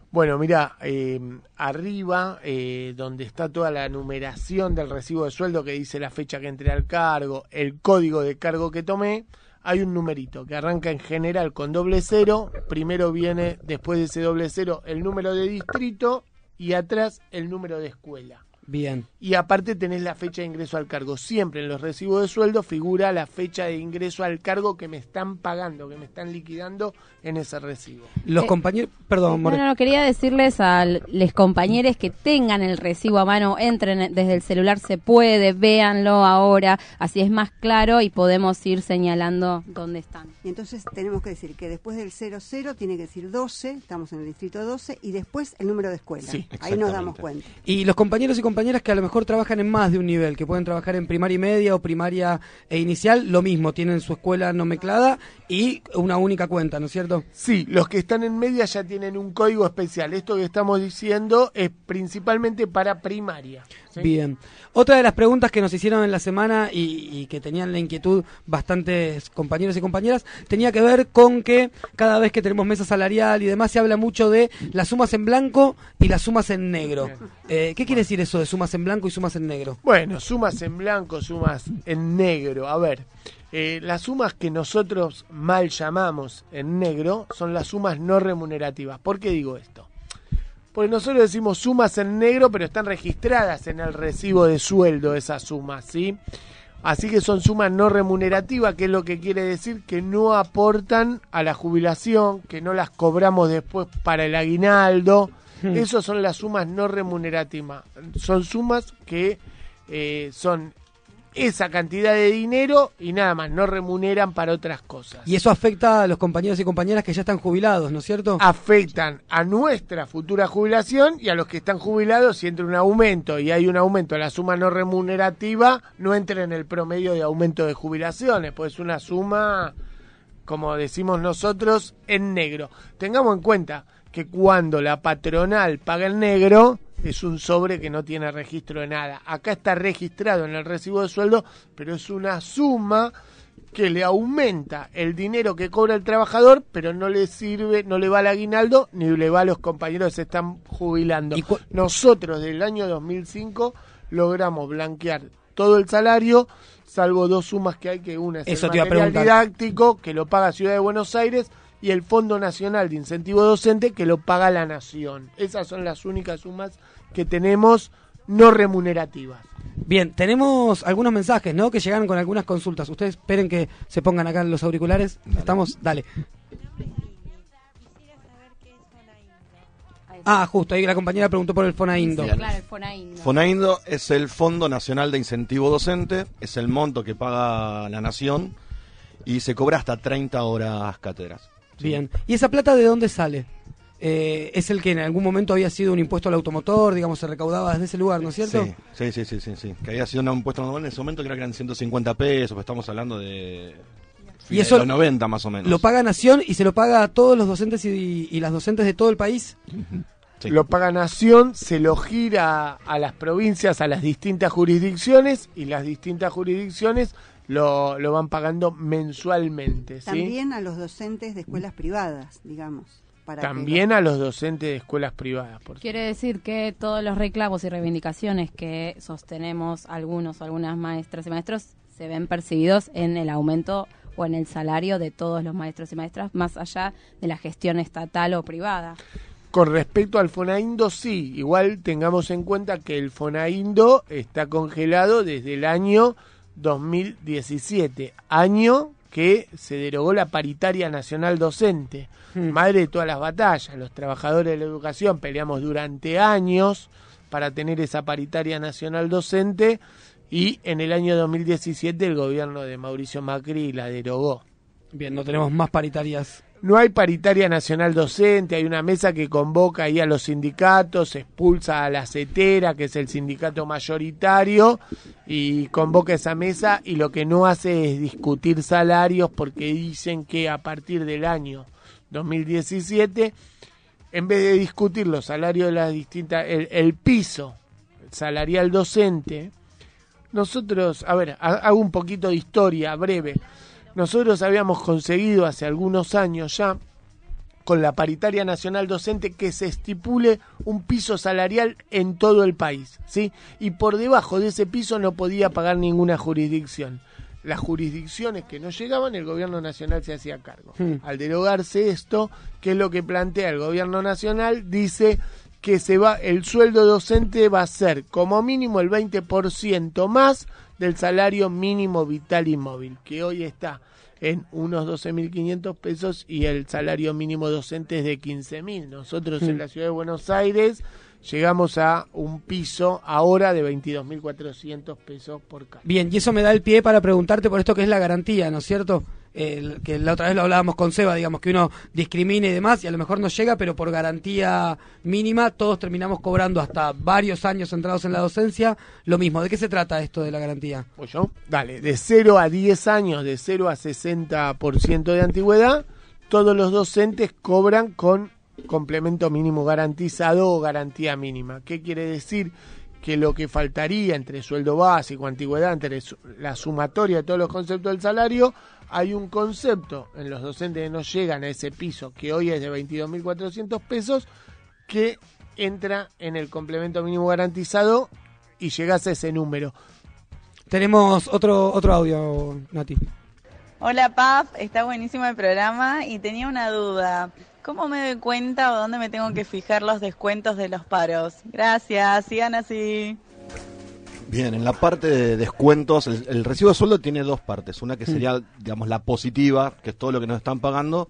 Bueno, mira, eh, arriba, eh, donde está toda la numeración del recibo de sueldo que dice la fecha que entré al cargo, el código de cargo que tomé, hay un numerito que arranca en general con doble cero. Primero viene, después de ese doble cero, el número de distrito y atrás el número de escuela. Bien. Y aparte tenés la fecha de ingreso al cargo. Siempre en los recibos de sueldo figura la fecha de ingreso al cargo que me están pagando, que me están liquidando en ese recibo. Los Eh, compañeros... Perdón, No, More. no, no, quería decirles a los compañeros que tengan el recibo a mano, entren desde el celular, se puede, véanlo ahora, así es más claro y podemos ir señalando dónde están. Y entonces tenemos que decir que después del 00 tiene que decir 12, estamos en el distrito 12, y después el número de escuela. Sí, Ahí nos damos cuenta. Y los compañeros y compañeras que a lo mejor trabajan en más de un nivel, que pueden trabajar en primaria y media o primaria e inicial, lo mismo, tienen su escuela nomenclada y una única cuenta, ¿no es cierto? Sí, los que están en media ya tienen un código especial. Esto que estamos diciendo es principalmente para primaria. ¿Sí? Bien. Otra de las preguntas que nos hicieron en la semana y, y que tenían la inquietud bastantes compañeros y compañeras tenía que ver con que cada vez que tenemos mesa salarial y demás se habla mucho de las sumas en blanco y las sumas en negro. Eh, ¿Qué quiere decir eso de sumas en blanco y sumas en negro? Bueno, sumas en blanco, sumas en negro. A ver, eh, las sumas que nosotros mal llamamos en negro son las sumas no remunerativas. ¿Por qué digo esto? Porque nosotros decimos sumas en negro, pero están registradas en el recibo de sueldo esas sumas, ¿sí? Así que son sumas no remunerativas, que es lo que quiere decir que no aportan a la jubilación, que no las cobramos después para el aguinaldo. Esas son las sumas no remunerativas. Son sumas que eh, son esa cantidad de dinero y nada más, no remuneran para otras cosas. Y eso afecta a los compañeros y compañeras que ya están jubilados, ¿no es cierto? Afectan a nuestra futura jubilación y a los que están jubilados si entra un aumento y hay un aumento de la suma no remunerativa, no entra en el promedio de aumento de jubilaciones, pues es una suma, como decimos nosotros, en negro. Tengamos en cuenta que cuando la patronal paga el negro, es un sobre que no tiene registro de nada. Acá está registrado en el recibo de sueldo, pero es una suma que le aumenta el dinero que cobra el trabajador, pero no le sirve, no le va al aguinaldo, ni le va a los compañeros que se están jubilando. Nosotros, del año 2005, logramos blanquear todo el salario, salvo dos sumas que hay, que una es Eso el material didáctico, que lo paga Ciudad de Buenos Aires, y el Fondo Nacional de Incentivo Docente, que lo paga la Nación. Esas son las únicas sumas que tenemos no remunerativas. Bien, tenemos algunos mensajes, ¿no? Que llegaron con algunas consultas. Ustedes esperen que se pongan acá en los auriculares. Estamos, dale. Ah, justo, ahí la compañera preguntó por el Fonaindo. Bien. Claro, el Fonaindo. Fonaindo es el Fondo Nacional de Incentivo Docente, es el monto que paga la Nación y se cobra hasta 30 horas cátedras. Bien. ¿Y esa plata de dónde sale? eh, es el que en algún momento había sido un impuesto al automotor, digamos, se recaudaba desde ese lugar, ¿no es cierto? Sí, sí, sí, sí, sí, Que había sido un impuesto normal en ese momento, creo que eran 150 pesos, pues estamos hablando de... Y eso de los 90 más o menos. Lo paga Nación y se lo paga a todos los docentes y, y las docentes de todo el país. Sí. Lo paga Nación, se lo gira a las provincias, a las distintas jurisdicciones y las distintas jurisdicciones lo, lo van pagando mensualmente. ¿sí? También a los docentes de escuelas privadas, digamos. para que También a los docentes de escuelas privadas. Por Quiere decir que todos los reclamos y reivindicaciones que sostenemos algunos o algunas maestras y maestros se ven percibidos en el aumento o en el salario de todos los maestros y maestras, más allá de la gestión estatal o privada. Con respecto al Fonaindo, sí. Igual tengamos en cuenta que el Fonaindo está congelado desde el año 2017, año que se derogó la paritaria nacional docente. Madre de todas las batallas, los trabajadores de la educación peleamos durante años para tener esa paritaria nacional docente y en el año 2017 el gobierno de Mauricio Macri la derogó. Bien, no tenemos más paritarias. No hay paritaria nacional docente, hay una mesa que convoca ahí a los sindicatos, expulsa a la CETERA, que es el sindicato mayoritario, y convoca esa mesa y lo que no hace es discutir salarios porque dicen que a partir del año 2017, en vez de discutir los salarios de las distintas, el, el piso salarial docente, nosotros, a ver, ha- hago un poquito de historia breve. Nosotros habíamos conseguido hace algunos años ya, con la paritaria nacional docente, que se estipule un piso salarial en todo el país, ¿sí? Y por debajo de ese piso no podía pagar ninguna jurisdicción. Las jurisdicciones que no llegaban, el gobierno nacional se hacía cargo. Hmm. Al derogarse esto, ¿qué es lo que plantea el gobierno nacional? Dice que se va el sueldo docente va a ser como mínimo el 20% más del salario mínimo vital y móvil, que hoy está en unos 12.500 pesos y el salario mínimo docente es de 15.000. Nosotros en Mm. la ciudad de Buenos Aires llegamos a un piso ahora de 22.400 pesos por cada. Bien, y eso me da el pie para preguntarte por esto que es la garantía, ¿no es cierto? El- que la otra vez lo hablábamos con Seba, digamos, que uno discrimina y demás, y a lo mejor no llega, pero por garantía mínima todos terminamos cobrando hasta varios años entrados en la docencia lo mismo. ¿De qué se trata esto de la garantía? Pues yo, dale, de 0 a 10 años, de 0 a 60% de antigüedad, todos los docentes cobran con complemento mínimo garantizado o garantía mínima. ¿Qué quiere decir? Que lo que faltaría entre sueldo básico, antigüedad, entre la sumatoria de todos los conceptos del salario, hay un concepto en los docentes que no llegan a ese piso, que hoy es de 22.400 pesos, que entra en el complemento mínimo garantizado y llegas a ese número. Tenemos otro, otro audio, Nati. Hola Paf, está buenísimo el programa y tenía una duda. ¿Cómo me doy cuenta o dónde me tengo que fijar los descuentos de los paros? Gracias, sigan así. Bien, en la parte de descuentos, el, el recibo de sueldo tiene dos partes. Una que sería, digamos, la positiva, que es todo lo que nos están pagando,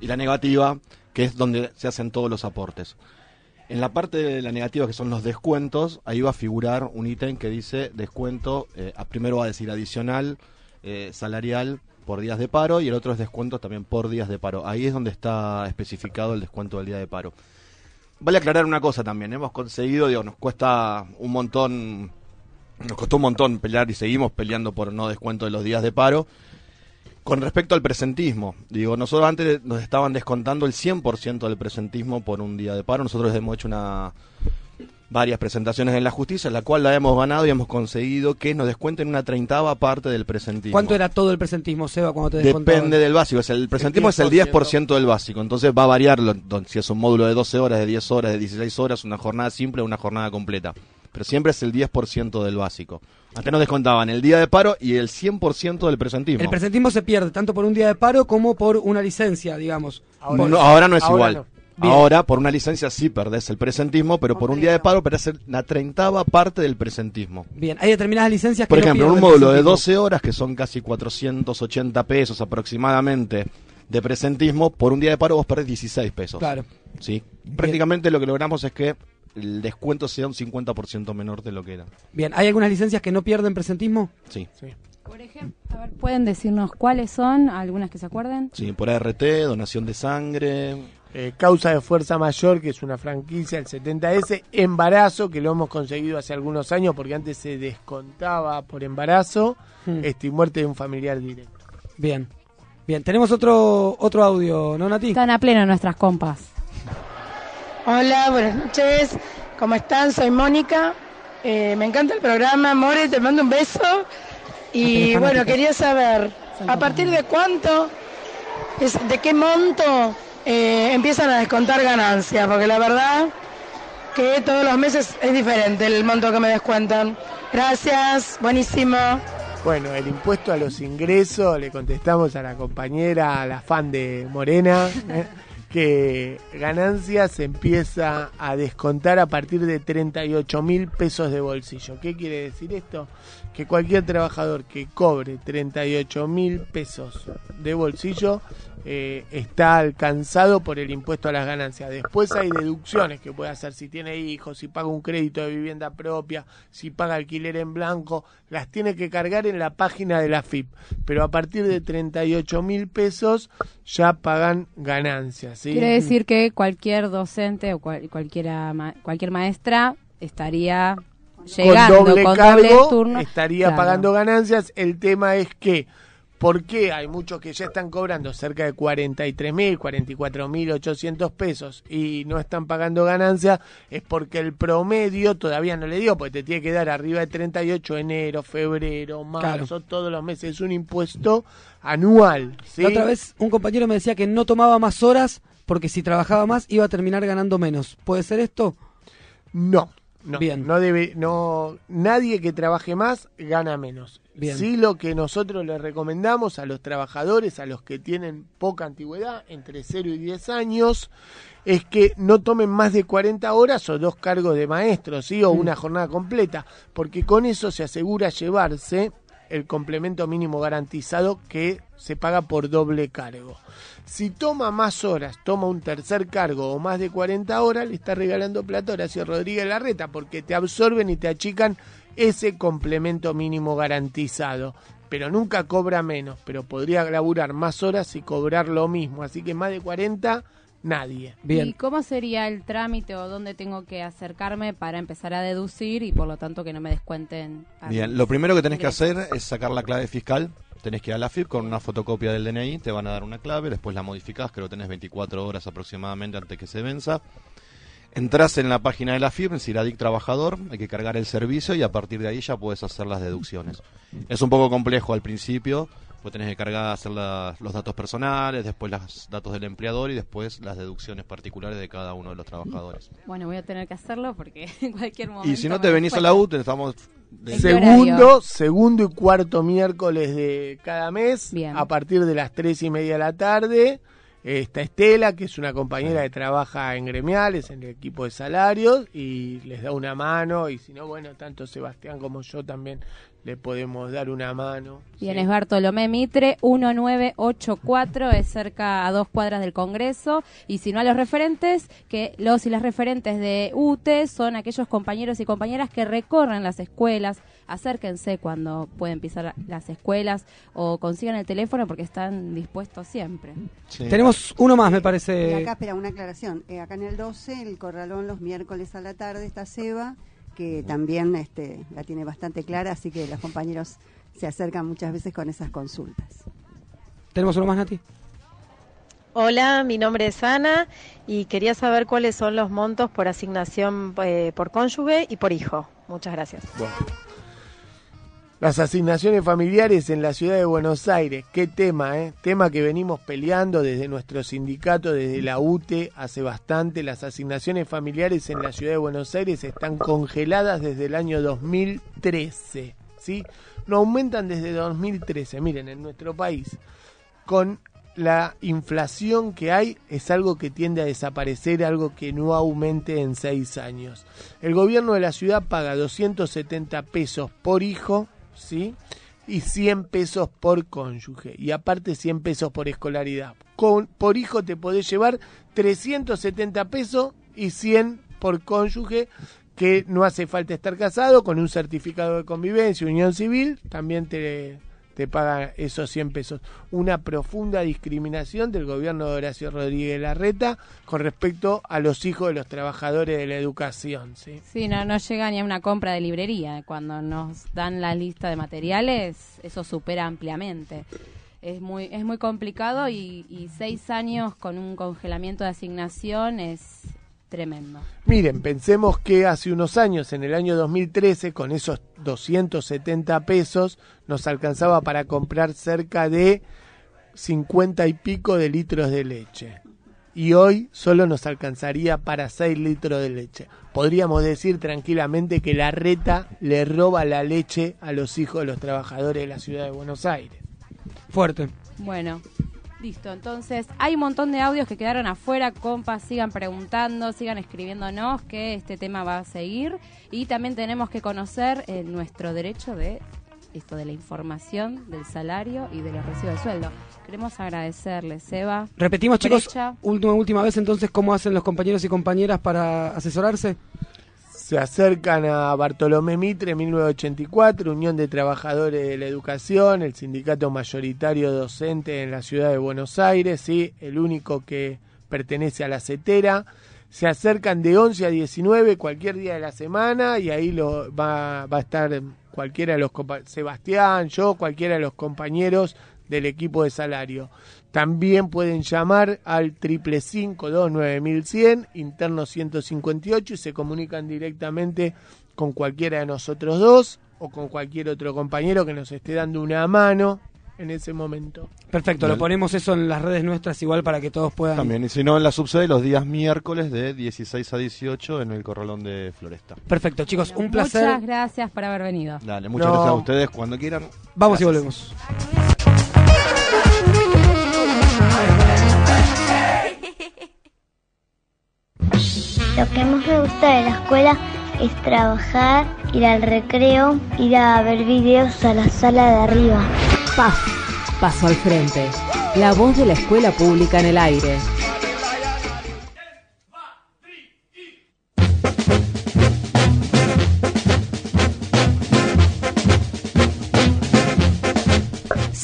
y la negativa, que es donde se hacen todos los aportes. En la parte de la negativa, que son los descuentos, ahí va a figurar un ítem que dice descuento, eh, primero va a decir adicional, eh, salarial por días de paro, y el otro es descuento también por días de paro. Ahí es donde está especificado el descuento del día de paro. Vale aclarar una cosa también, hemos conseguido, digo, nos cuesta un montón nos costó un montón pelear y seguimos peleando por no descuento de los días de paro. Con respecto al presentismo, digo, nosotros antes nos estaban descontando el 100% del presentismo por un día de paro. Nosotros hemos hecho una varias presentaciones en la justicia, en la cual la hemos ganado y hemos conseguido que nos descuenten una treintava parte del presentismo. ¿Cuánto era todo el presentismo, Seba, cuando te descontaban? Depende del básico. O sea, el presentismo es el 10% del básico. Entonces va a variar si es un módulo de 12 horas, de 10 horas, de 16 horas, una jornada simple o una jornada completa. Pero siempre es el 10% del básico. Antes nos descontaban el día de paro y el 100% del presentismo. El presentismo se pierde tanto por un día de paro como por una licencia, digamos. Ahora, no, ahora no es Ahora igual. no. Bien. Ahora, por una licencia sí perdés el presentismo, pero por un día de paro perdés la treintava parte del presentismo. Bien, hay determinadas licencias que Por no ejemplo, en un módulo de presentismo. 12 horas, que son casi 480 pesos aproximadamente de presentismo, por un día de paro vos perdés 16 pesos. Claro. ¿Sí? Prácticamente lo que logramos es que el descuento sea un 50% menor de lo que era. Bien, ¿hay algunas licencias que no pierden presentismo? Sí. Por ejemplo, a ver, ¿pueden decirnos cuáles son? Algunas que se acuerden. Sí, por ART, donación de sangre. Eh, causa de fuerza mayor, que es una franquicia, el 70S. Embarazo, que lo hemos conseguido hace algunos años porque antes se descontaba por embarazo. Hmm. Este, y muerte de un familiar directo. Bien. Bien, tenemos otro otro audio, ¿no, Nati? Están a pleno nuestras compas. Hola, buenas noches. ¿Cómo están? Soy Mónica. Eh, me encanta el programa. More, te mando un beso. Y bueno, quería saber, ¿a partir de cuánto, es, de qué monto eh, empiezan a descontar ganancias? Porque la verdad que todos los meses es diferente el monto que me descuentan. Gracias, buenísimo. Bueno, el impuesto a los ingresos, le contestamos a la compañera, a la fan de Morena, ¿eh? Que ganancias se empieza a descontar a partir de 38 mil pesos de bolsillo. ¿Qué quiere decir esto? Que cualquier trabajador que cobre 38 mil pesos de bolsillo eh, está alcanzado por el impuesto a las ganancias. Después hay deducciones que puede hacer si tiene hijos, si paga un crédito de vivienda propia, si paga alquiler en blanco, las tiene que cargar en la página de la FIP. Pero a partir de 38 mil pesos ya pagan ganancias. Quiere decir que cualquier docente o cualquier maestra estaría llegando con doble con cargo doble turno. estaría Claro. pagando ganancias. El tema es que, ¿por qué hay muchos que ya están cobrando cerca de 43 mil, 44 mil 800 pesos y no están pagando ganancias? Es porque el promedio todavía no le dio, porque te tiene que dar arriba de 38 enero, febrero, marzo, todos los meses. Es un impuesto anual. ¿sí? La otra vez un compañero me decía que no tomaba más horas porque si trabajaba más iba a terminar ganando menos. ¿Puede ser esto? No. No, Bien. no debe, no, nadie que trabaje más gana menos. Bien. Sí, lo que nosotros les recomendamos a los trabajadores, a los que tienen poca antigüedad, entre 0 y 10 años, es que no tomen más de 40 horas o dos cargos de maestro, ¿sí? O Mm. una jornada completa, porque con eso se asegura llevarse el complemento mínimo garantizado que se paga por doble cargo. Si toma más horas, toma un tercer cargo o más de 40 horas, le está regalando plata a Horacio Rodríguez Larreta, porque te absorben y te achican ese complemento mínimo garantizado. Pero nunca cobra menos, pero podría laburar más horas y cobrar lo mismo. Así que más de 40, nadie. ¿Y cómo sería el trámite o dónde tengo que acercarme para empezar a deducir y por lo tanto que no me descuenten? Bien, lo primero que tenés que hacer es sacar la clave fiscal. Tenés que ir a la FIP con una fotocopia del DNI, te van a dar una clave, después la modificás, creo que tenés 24 horas aproximadamente antes que se venza. Entrás en la página de la FIP, en Ciradic Trabajador, hay que cargar el servicio y a partir de ahí ya puedes hacer las deducciones. Es un poco complejo al principio, pues tenés que cargar, hacer la- los datos personales, después los datos del empleador y después las deducciones particulares de cada uno de los trabajadores. Bueno, voy a tener que hacerlo porque en cualquier momento. Y si no te venís a la. U, te estamos... de- Segundo, segundo y cuarto miércoles de cada mes, a partir de las tres y media de la tarde, está Estela, que es una compañera que trabaja en gremiales, en el equipo de salarios, y les da una mano, y si no, bueno, tanto Sebastián como yo también le podemos dar una mano. Bien, es Bartolomé Mitre, 1984, es cerca a dos cuadras del Congreso. Y si no a los referentes, que los y las referentes de UTE son aquellos compañeros y compañeras que recorren las escuelas. Acérquense cuando pueden pisar las escuelas o consigan el teléfono porque están dispuestos siempre. Tenemos uno más, me Y parece. acá, espera, una aclaración. Eh, acá en el 12, el corralón los miércoles a la tarde está Seba, que también este, la tiene bastante clara, así que los compañeros se acercan muchas veces con esas consultas. Tenemos uno más, Nati. Hola, mi nombre es Ana y quería saber cuáles son los montos por asignación eh, por cónyuge y por hijo. Muchas gracias. Bueno. Las asignaciones familiares en la ciudad de Buenos Aires, qué tema, ¿eh? Tema que venimos peleando desde nuestro sindicato, desde la UTE, hace bastante. Las asignaciones familiares en la ciudad de Buenos Aires están congeladas desde el año 2013, ¿sí? No aumentan desde 2013. Miren, en nuestro país, con la inflación que hay es algo que tiende a desaparecer, algo que no aumente en seis años. El gobierno de la ciudad paga 270 pesos por hijo, ¿sí? Y 100 pesos por cónyuge. Y aparte 100 pesos por escolaridad. Con, por hijo te podés llevar 370 pesos y 100 por cónyuge que no hace falta estar casado, con un certificado de convivencia, unión civil, también te, te paga esos 100 pesos. Una profunda discriminación del gobierno de Horacio Rodríguez Larreta con respecto a los hijos de los trabajadores de la educación. ¿sí? Sí, no, no llega ni a una compra de librería. Cuando nos dan la lista de materiales, eso supera ampliamente. Es muy, es muy complicado y, y seis años con un congelamiento de asignación es tremendo. Miren, pensemos que hace unos años, en el año 2013, con esos 270 pesos, nos alcanzaba para comprar cerca de 50 y pico de litros de leche. Y hoy solo nos alcanzaría para 6 litros de leche. Podríamos decir tranquilamente que la reta le roba la leche a los hijos de los trabajadores de la ciudad de Buenos Aires. Fuerte. Bueno, listo. Entonces, hay un montón de audios que quedaron afuera. Compas, sigan preguntando, sigan escribiéndonos que este tema va a seguir. Y también tenemos que conocer eh, nuestro derecho de esto de la información, del salario y de los recibos de sueldo. Queremos agradecerles, Seba. Repetimos, chicos, última, última vez entonces, ¿cómo hacen los compañeros y compañeras para asesorarse? Se acercan a Bartolomé Mitre, 1984, Unión de Trabajadores de la Educación, el sindicato mayoritario docente en la ciudad de Buenos Aires, ¿sí? el único que pertenece a la CETERA. Se acercan de 11 a 19 cualquier día de la semana y ahí lo, va, va a estar cualquiera de los Sebastián, yo, cualquiera de los compañeros del equipo de salario. También pueden llamar al triple cinco dos nueve mil cien interno 158 y se comunican directamente con cualquiera de nosotros dos o con cualquier otro compañero que nos esté dando una mano en ese momento. Perfecto, lo ponemos eso en las redes nuestras igual para que todos puedan... También, y si no, en la subsede los días miércoles de 16 a 18 en el Corralón de Floresta. Perfecto, chicos, un placer. Muchas gracias por haber venido. Dale, muchas No. gracias a ustedes cuando quieran. Vamos y Gracias. volvemos. Lo que más me gusta de la escuela es trabajar, ir al recreo, ir a ver videos a la sala de arriba. PAF, Paso al Frente, la voz de la escuela pública en el aire.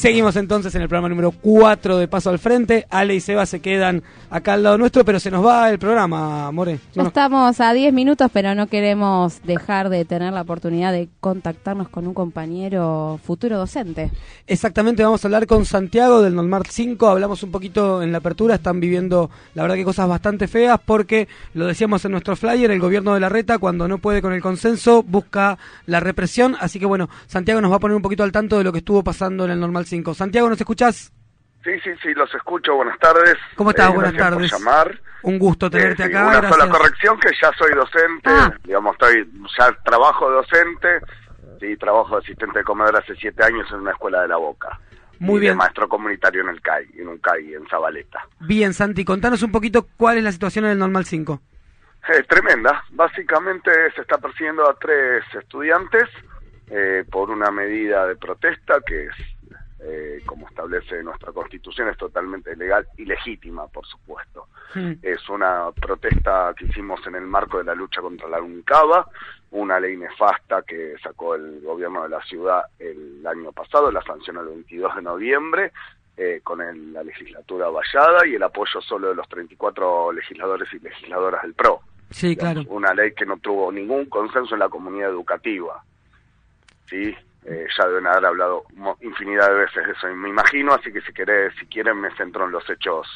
Seguimos entonces en el programa número 4 de Paso al Frente. Ale y Seba se quedan acá al lado nuestro, pero se nos va el programa, More. Ya estamos a 10 minutos, pero no queremos dejar de tener la oportunidad de contactarnos con un compañero futuro docente. Exactamente, vamos a hablar con Santiago del Normal 5. Hablamos un poquito en la apertura. Están viviendo, la verdad, que cosas bastante feas porque, lo decíamos en nuestro flyer, el gobierno de la reta, cuando no puede con el consenso, busca la represión. Así que, bueno, Santiago nos va a poner un poquito al tanto de lo que estuvo pasando en el Normal 5. Santiago, ¿nos escuchás? Sí, sí, sí, los escucho. Buenas tardes. ¿Cómo estás? Eh, Buenas tardes. Por llamar. Un gusto tenerte Eh, sí, acá. Una gracias. sola corrección, que ya soy docente, Ah. digamos, estoy, ya trabajo de docente, sí, trabajo de asistente de comedor hace siete años en una escuela de la Boca. Muy Y de bien. maestro comunitario en el CAI, en un CAI en Zabaleta. Bien, Santi, contanos un poquito cuál es la situación en el Normal 5. Eh, tremenda. Básicamente se está persiguiendo a tres estudiantes eh, por una medida de protesta que es, eh, como establece nuestra constitución, es totalmente legal y legítima, por supuesto. Es una protesta que hicimos en el marco de la lucha contra la UNCABA, una ley nefasta que sacó el gobierno de la ciudad el año pasado, la sancionó el 22 de noviembre, eh, con el- la legislatura vallada y el apoyo solo de los 34 legisladores y legisladoras del PRO. Sí, claro. Una ley que no tuvo ningún consenso en la comunidad educativa. Sí, eh, ya deben haber hablado mo- infinidad de veces de eso, me imagino, así que si, querés, si quieren me centro en los hechos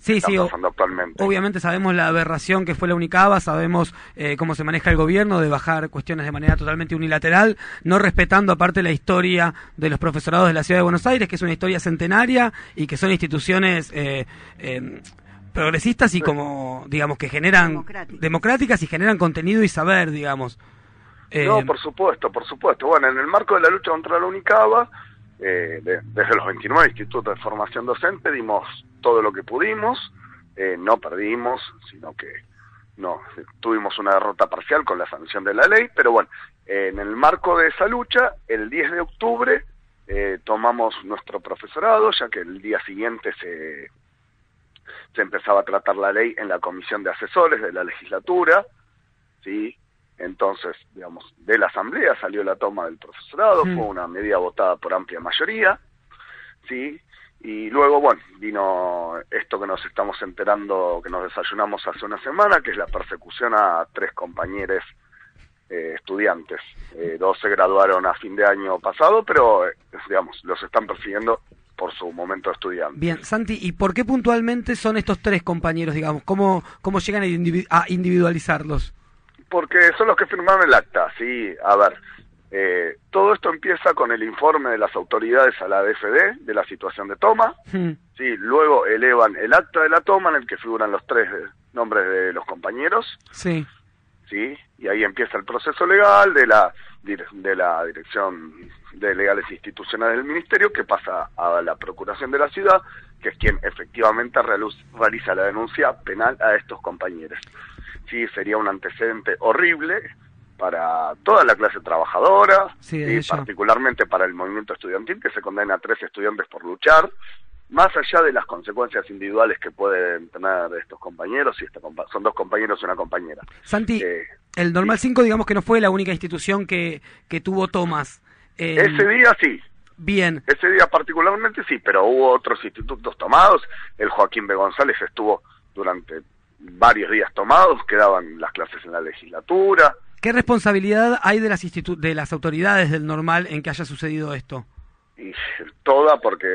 Sí, sí, actualmente. Obviamente sabemos la aberración que fue la Unicaba, sabemos eh, cómo se maneja el gobierno de bajar cuestiones de manera totalmente unilateral, no respetando aparte la historia de los profesorados de la ciudad de Buenos Aires, que es una historia centenaria y que son instituciones eh, eh, progresistas y como, digamos, que generan democráticas y generan contenido y saber, digamos. Eh, No, por supuesto, por supuesto. Bueno, en el marco de la lucha contra la UNICABA, eh, de- desde los 29 institutos de formación docente dimos todo lo que pudimos, eh, no perdimos, sino que no tuvimos una derrota parcial con la sanción de la ley, pero bueno, en el marco de esa lucha, el 10 de octubre eh, tomamos nuestro profesorado, ya que el día siguiente se, se empezaba a tratar la ley en la comisión de asesores de la legislatura, ¿sí? Entonces, digamos, de la asamblea salió la toma del profesorado, Mm. fue una medida votada por amplia mayoría, ¿sí? Y luego, bueno, vino esto que nos estamos enterando, que nos desayunamos hace una semana, que es la persecución a tres compañeros eh, estudiantes. Eh, dos se graduaron a fin de año pasado, pero, eh, digamos, los están persiguiendo por su momento de estudiante. Bien, Santi, ¿y por qué puntualmente son estos tres compañeros, digamos? ¿Cómo, cómo llegan a individualizarlos? Porque son los que firmaron el acta, sí. A ver, eh, todo esto empieza con el informe de las autoridades a la DFD de la situación de toma. Hmm. Sí, luego elevan el acta de la toma en el que figuran los tres nombres de los compañeros, Sí. sí, y ahí empieza el proceso legal de la de la dirección de legales institucionales del ministerio que pasa a la procuración de la ciudad, que es quien efectivamente realiz- realiza la denuncia penal a estos compañeros. Sí, sería un antecedente horrible para toda la clase trabajadora, Sí, hecho. particularmente para el movimiento estudiantil que se condena a tres estudiantes por luchar, más allá de las consecuencias individuales que pueden tener estos compañeros, y esta compa- son dos compañeros y una compañera. Santi, Eh, el Normal 5, digamos que no fue la única institución que, que tuvo tomas. Eh, ese día sí, Bien, ese día particularmente sí, pero hubo otros institutos tomados, el Joaquín B. González estuvo durante varios días tomados, quedaban las clases en la legislatura, ¿qué responsabilidad hay de las, institu- de las autoridades del Normal en que haya sucedido esto? y toda porque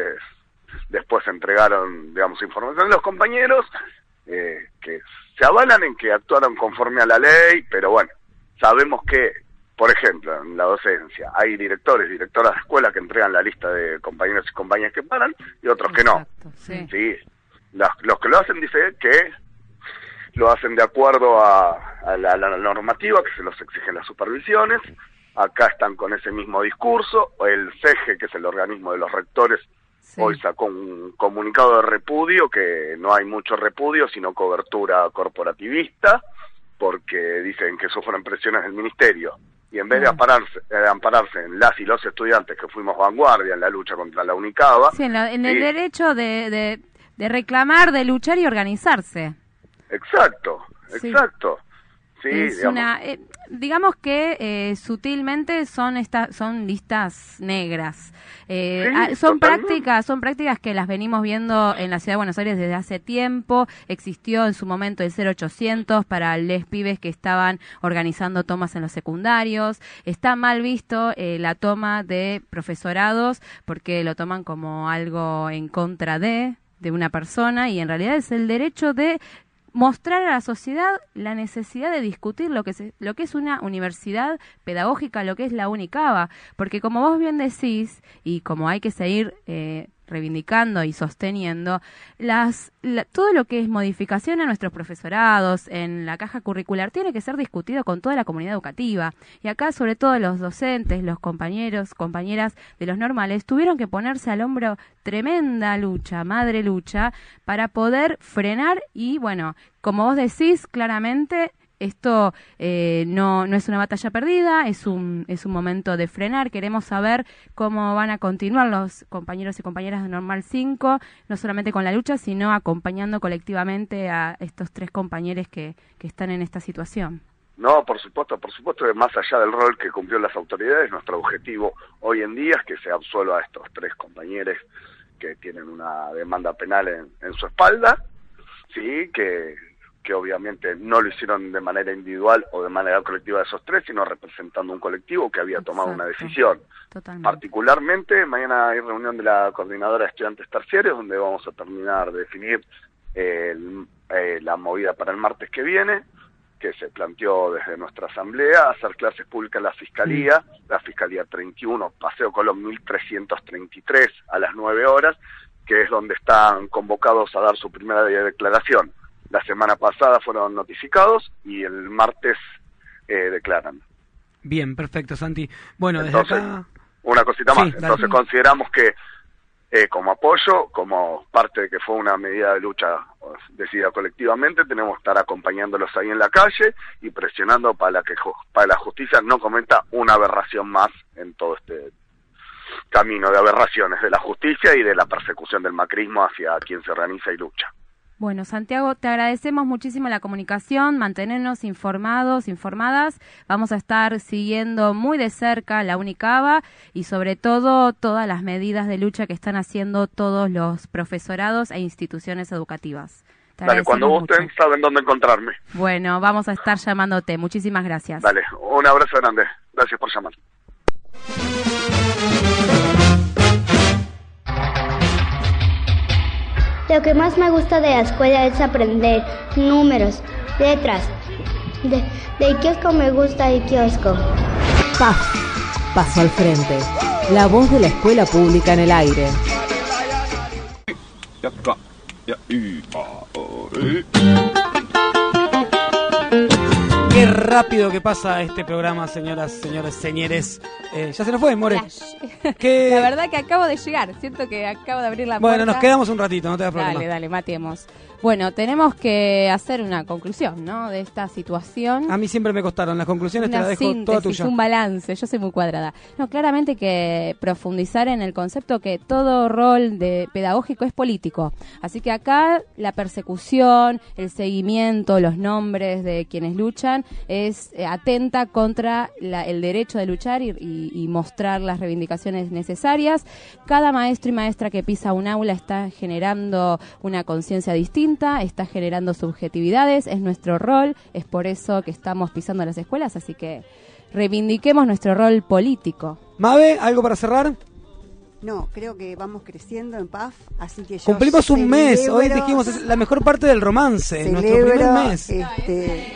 después entregaron, digamos, información a los compañeros eh, que se avalan en que actuaron conforme a la ley, pero bueno, sabemos que, por ejemplo, en la docencia hay directores, directoras de escuela que entregan la lista de compañeros y compañeras que paran y otros que no. sí. Sí, Las- los que lo hacen dicen que lo hacen de acuerdo a, a la, a la normativa que se los exigen las supervisiones. Acá están con ese mismo discurso. El CEGE, que es el organismo de los rectores, hoy sacó un comunicado de repudio, que no hay mucho repudio, sino cobertura corporativista, porque dicen que sufren presiones del ministerio. Y en vez de ampararse, eh, ampararse en las y los estudiantes que fuimos vanguardia en la lucha contra la UNICABA, Sí, en, la- en el derecho de, de, de reclamar, de luchar y organizarse. Exacto, Sí. exacto. Sí, es digamos, una, eh, digamos que eh, sutilmente son estas son listas negras. Eh, Sí, ah, son totalmente. prácticas, son prácticas que las venimos viendo en la ciudad de Buenos Aires desde hace tiempo. Existió en su momento el 0800 para les pibes que estaban organizando tomas en los secundarios. Está mal visto eh, la toma de profesorados porque lo toman como algo en contra de de una persona y en realidad es el derecho de mostrar a la sociedad la necesidad de discutir lo que, se- lo que es una universidad pedagógica, lo que es la UNICABA, porque como vos bien decís, y como hay que seguir eh, reivindicando y sosteniendo, las, la- todo lo que es modificación a nuestros profesorados en la caja curricular tiene que ser discutido con toda la comunidad educativa. Y acá, sobre todo, los docentes, los compañeros, compañeras de los normales, tuvieron que ponerse al hombro tremenda lucha, madre lucha, para poder frenar y, bueno, como vos decís claramente, esto eh, no, no es una batalla perdida, es un, es un momento de frenar. Queremos saber cómo van a continuar los compañeros y compañeras de Normal 5, no solamente con la lucha, sino acompañando colectivamente a estos tres compañeros que, que están en esta situación. No, por supuesto, por supuesto que más allá del rol que cumplió las autoridades, nuestro objetivo hoy en día es que se absuelva a estos tres compañeros que tienen una demanda penal en, en su espalda, sí, que, que obviamente no lo hicieron de manera individual o de manera colectiva de esos tres, sino representando un colectivo que había tomado una decisión. Totalmente. Particularmente, mañana hay reunión de la coordinadora de estudiantes terciarios, donde vamos a terminar de definir eh, el- eh, la movida para el martes que viene, que se planteó desde nuestra asamblea, hacer clases públicas en la Fiscalía, la Fiscalía 31, Paseo Colón 1333 a las 9 horas, que es donde están convocados a dar su primera de- declaración. La semana pasada fueron notificados y el martes eh, declaran. Bien, perfecto, Santi. Bueno, desde acá... una cosita más. Entonces consideramos que eh, como apoyo, como parte de que fue una medida de lucha decidida colectivamente, tenemos que estar acompañándolos ahí en la calle y presionando para que para la justicia no cometa una aberración más en todo este camino de aberraciones de la justicia y de la persecución del macrismo hacia quien se organiza y lucha. Bueno, Santiago, te agradecemos muchísimo la comunicación, mantenernos informados, informadas. Vamos a estar siguiendo muy de cerca la Unicaba y sobre todo todas las medidas de lucha que están haciendo todos los profesorados e instituciones educativas. Te Dale, cuando gusten saben dónde encontrarme. Bueno, vamos a estar llamándote. Muchísimas gracias. Dale, un abrazo grande. Gracias por llamar. Lo que más me gusta de la escuela es aprender números, letras. De, del kiosco me gusta el kiosco. PAF, Paso al Frente, la voz de la escuela pública en el aire. Qué rápido que pasa este programa, señoras, señores, señores. Eh, ya se nos fue, More. ¿Qué- La verdad que acabo de llegar. Siento que acabo de abrir la puerta. Bueno, nos quedamos un ratito, no te da problema. Dale, dale, matemos. Bueno, tenemos que hacer una conclusión, ¿no? De esta situación. A mí siempre me costaron. Las conclusiones te las dejo toda síntesis, tuya. un balance. Yo soy muy cuadrada. No, claramente que profundizar en el concepto que todo rol de pedagógico es político. Así que acá la persecución, el seguimiento, los nombres de quienes luchan es eh, atenta contra la- el derecho de luchar y, y- y mostrar las reivindicaciones necesarias. Cada maestro y maestra que pisa un aula está generando una conciencia distinta, está generando subjetividades, es nuestro rol, es por eso que estamos pisando las escuelas, así que reivindiquemos nuestro rol político. Mabe, ¿algo para cerrar? No, creo que vamos creciendo en PAF, así que yo Cumplimos un mes. Hoy dijimos es la mejor parte del romance. Nuestro primer mes. este,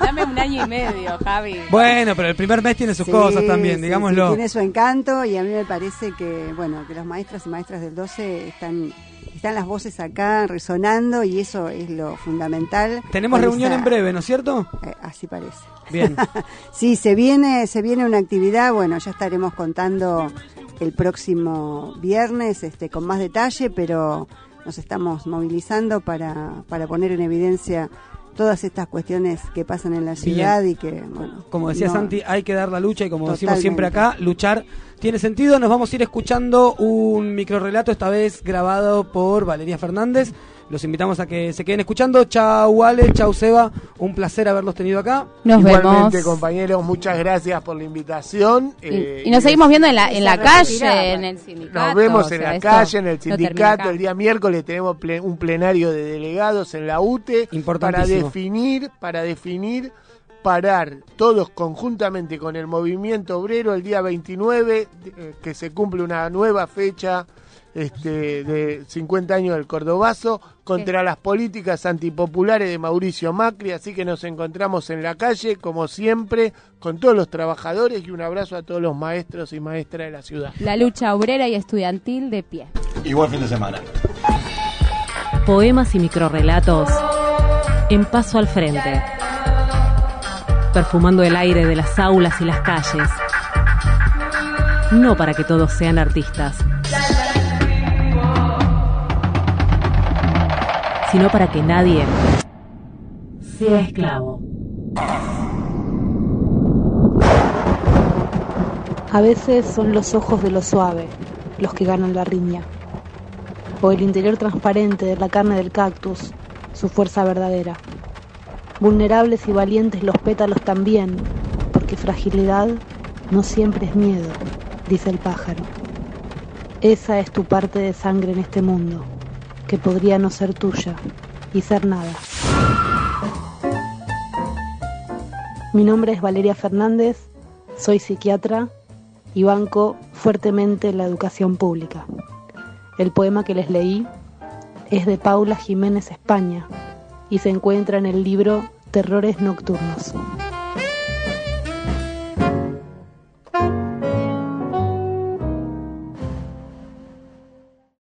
Dame un año y medio, Javi. Bueno, pero el primer mes tiene sus Sí, cosas también, sí, digámoslo. sí, tiene su encanto y a mí me parece que, bueno, que los maestros y maestras del 12 están, están las voces acá resonando y eso es lo fundamental. Tenemos reunión esa- en breve, ¿no es cierto? Eh, así parece. Bien. sí, se viene, se viene una actividad, bueno, ya estaremos contando el próximo viernes este, con más detalle, pero nos estamos movilizando para, para poner en evidencia todas estas cuestiones que pasan en la ciudad y que, bueno. Como decía no- Santi, hay que dar la lucha y como decimos siempre acá, luchar tiene sentido. Nos vamos a ir escuchando un microrelato, esta vez grabado por Valeria Fernández. Los invitamos a que se queden escuchando. Chau Ale, chau Seba, un placer haberlos tenido acá. Nos Igualmente, vemos. compañeros, muchas gracias por la invitación. Y, eh, y nos seguimos viendo en la, en la calle, en el sindicato. Nos vemos o en la calle, en el sindicato. El día miércoles tenemos ple- un plenario de delegados en la UTE para definir, para definir, parar todos conjuntamente con el movimiento obrero el día 29, eh, que se cumple una nueva fecha este, de 50 años del Cordobazo, contra las políticas antipopulares de Mauricio Macri. Así que nos encontramos en la calle, como siempre, con todos los trabajadores y un abrazo a todos los maestros y maestras de la ciudad. La lucha obrera y estudiantil de pie. Igual fin de semana. Poemas y microrrelatos en Paso al Frente. Perfumando el aire de las aulas y las calles. No para que todos sean artistas, sino para que nadie sea esclavo. A veces son los ojos de lo suave los que ganan la riña, o el interior transparente de la carne del cactus, su fuerza verdadera. Vulnerables y valientes los pétalos también, porque fragilidad no siempre es miedo, dice el pájaro. Esa es tu parte de sangre en este mundo, que podría no ser tuya y ser nada. Mi nombre es Valeria Fernández, soy psiquiatra y banco fuertemente la educación pública. El poema que les leí es de Paula Jiménez España y se encuentra en el libro Terrores Nocturnos.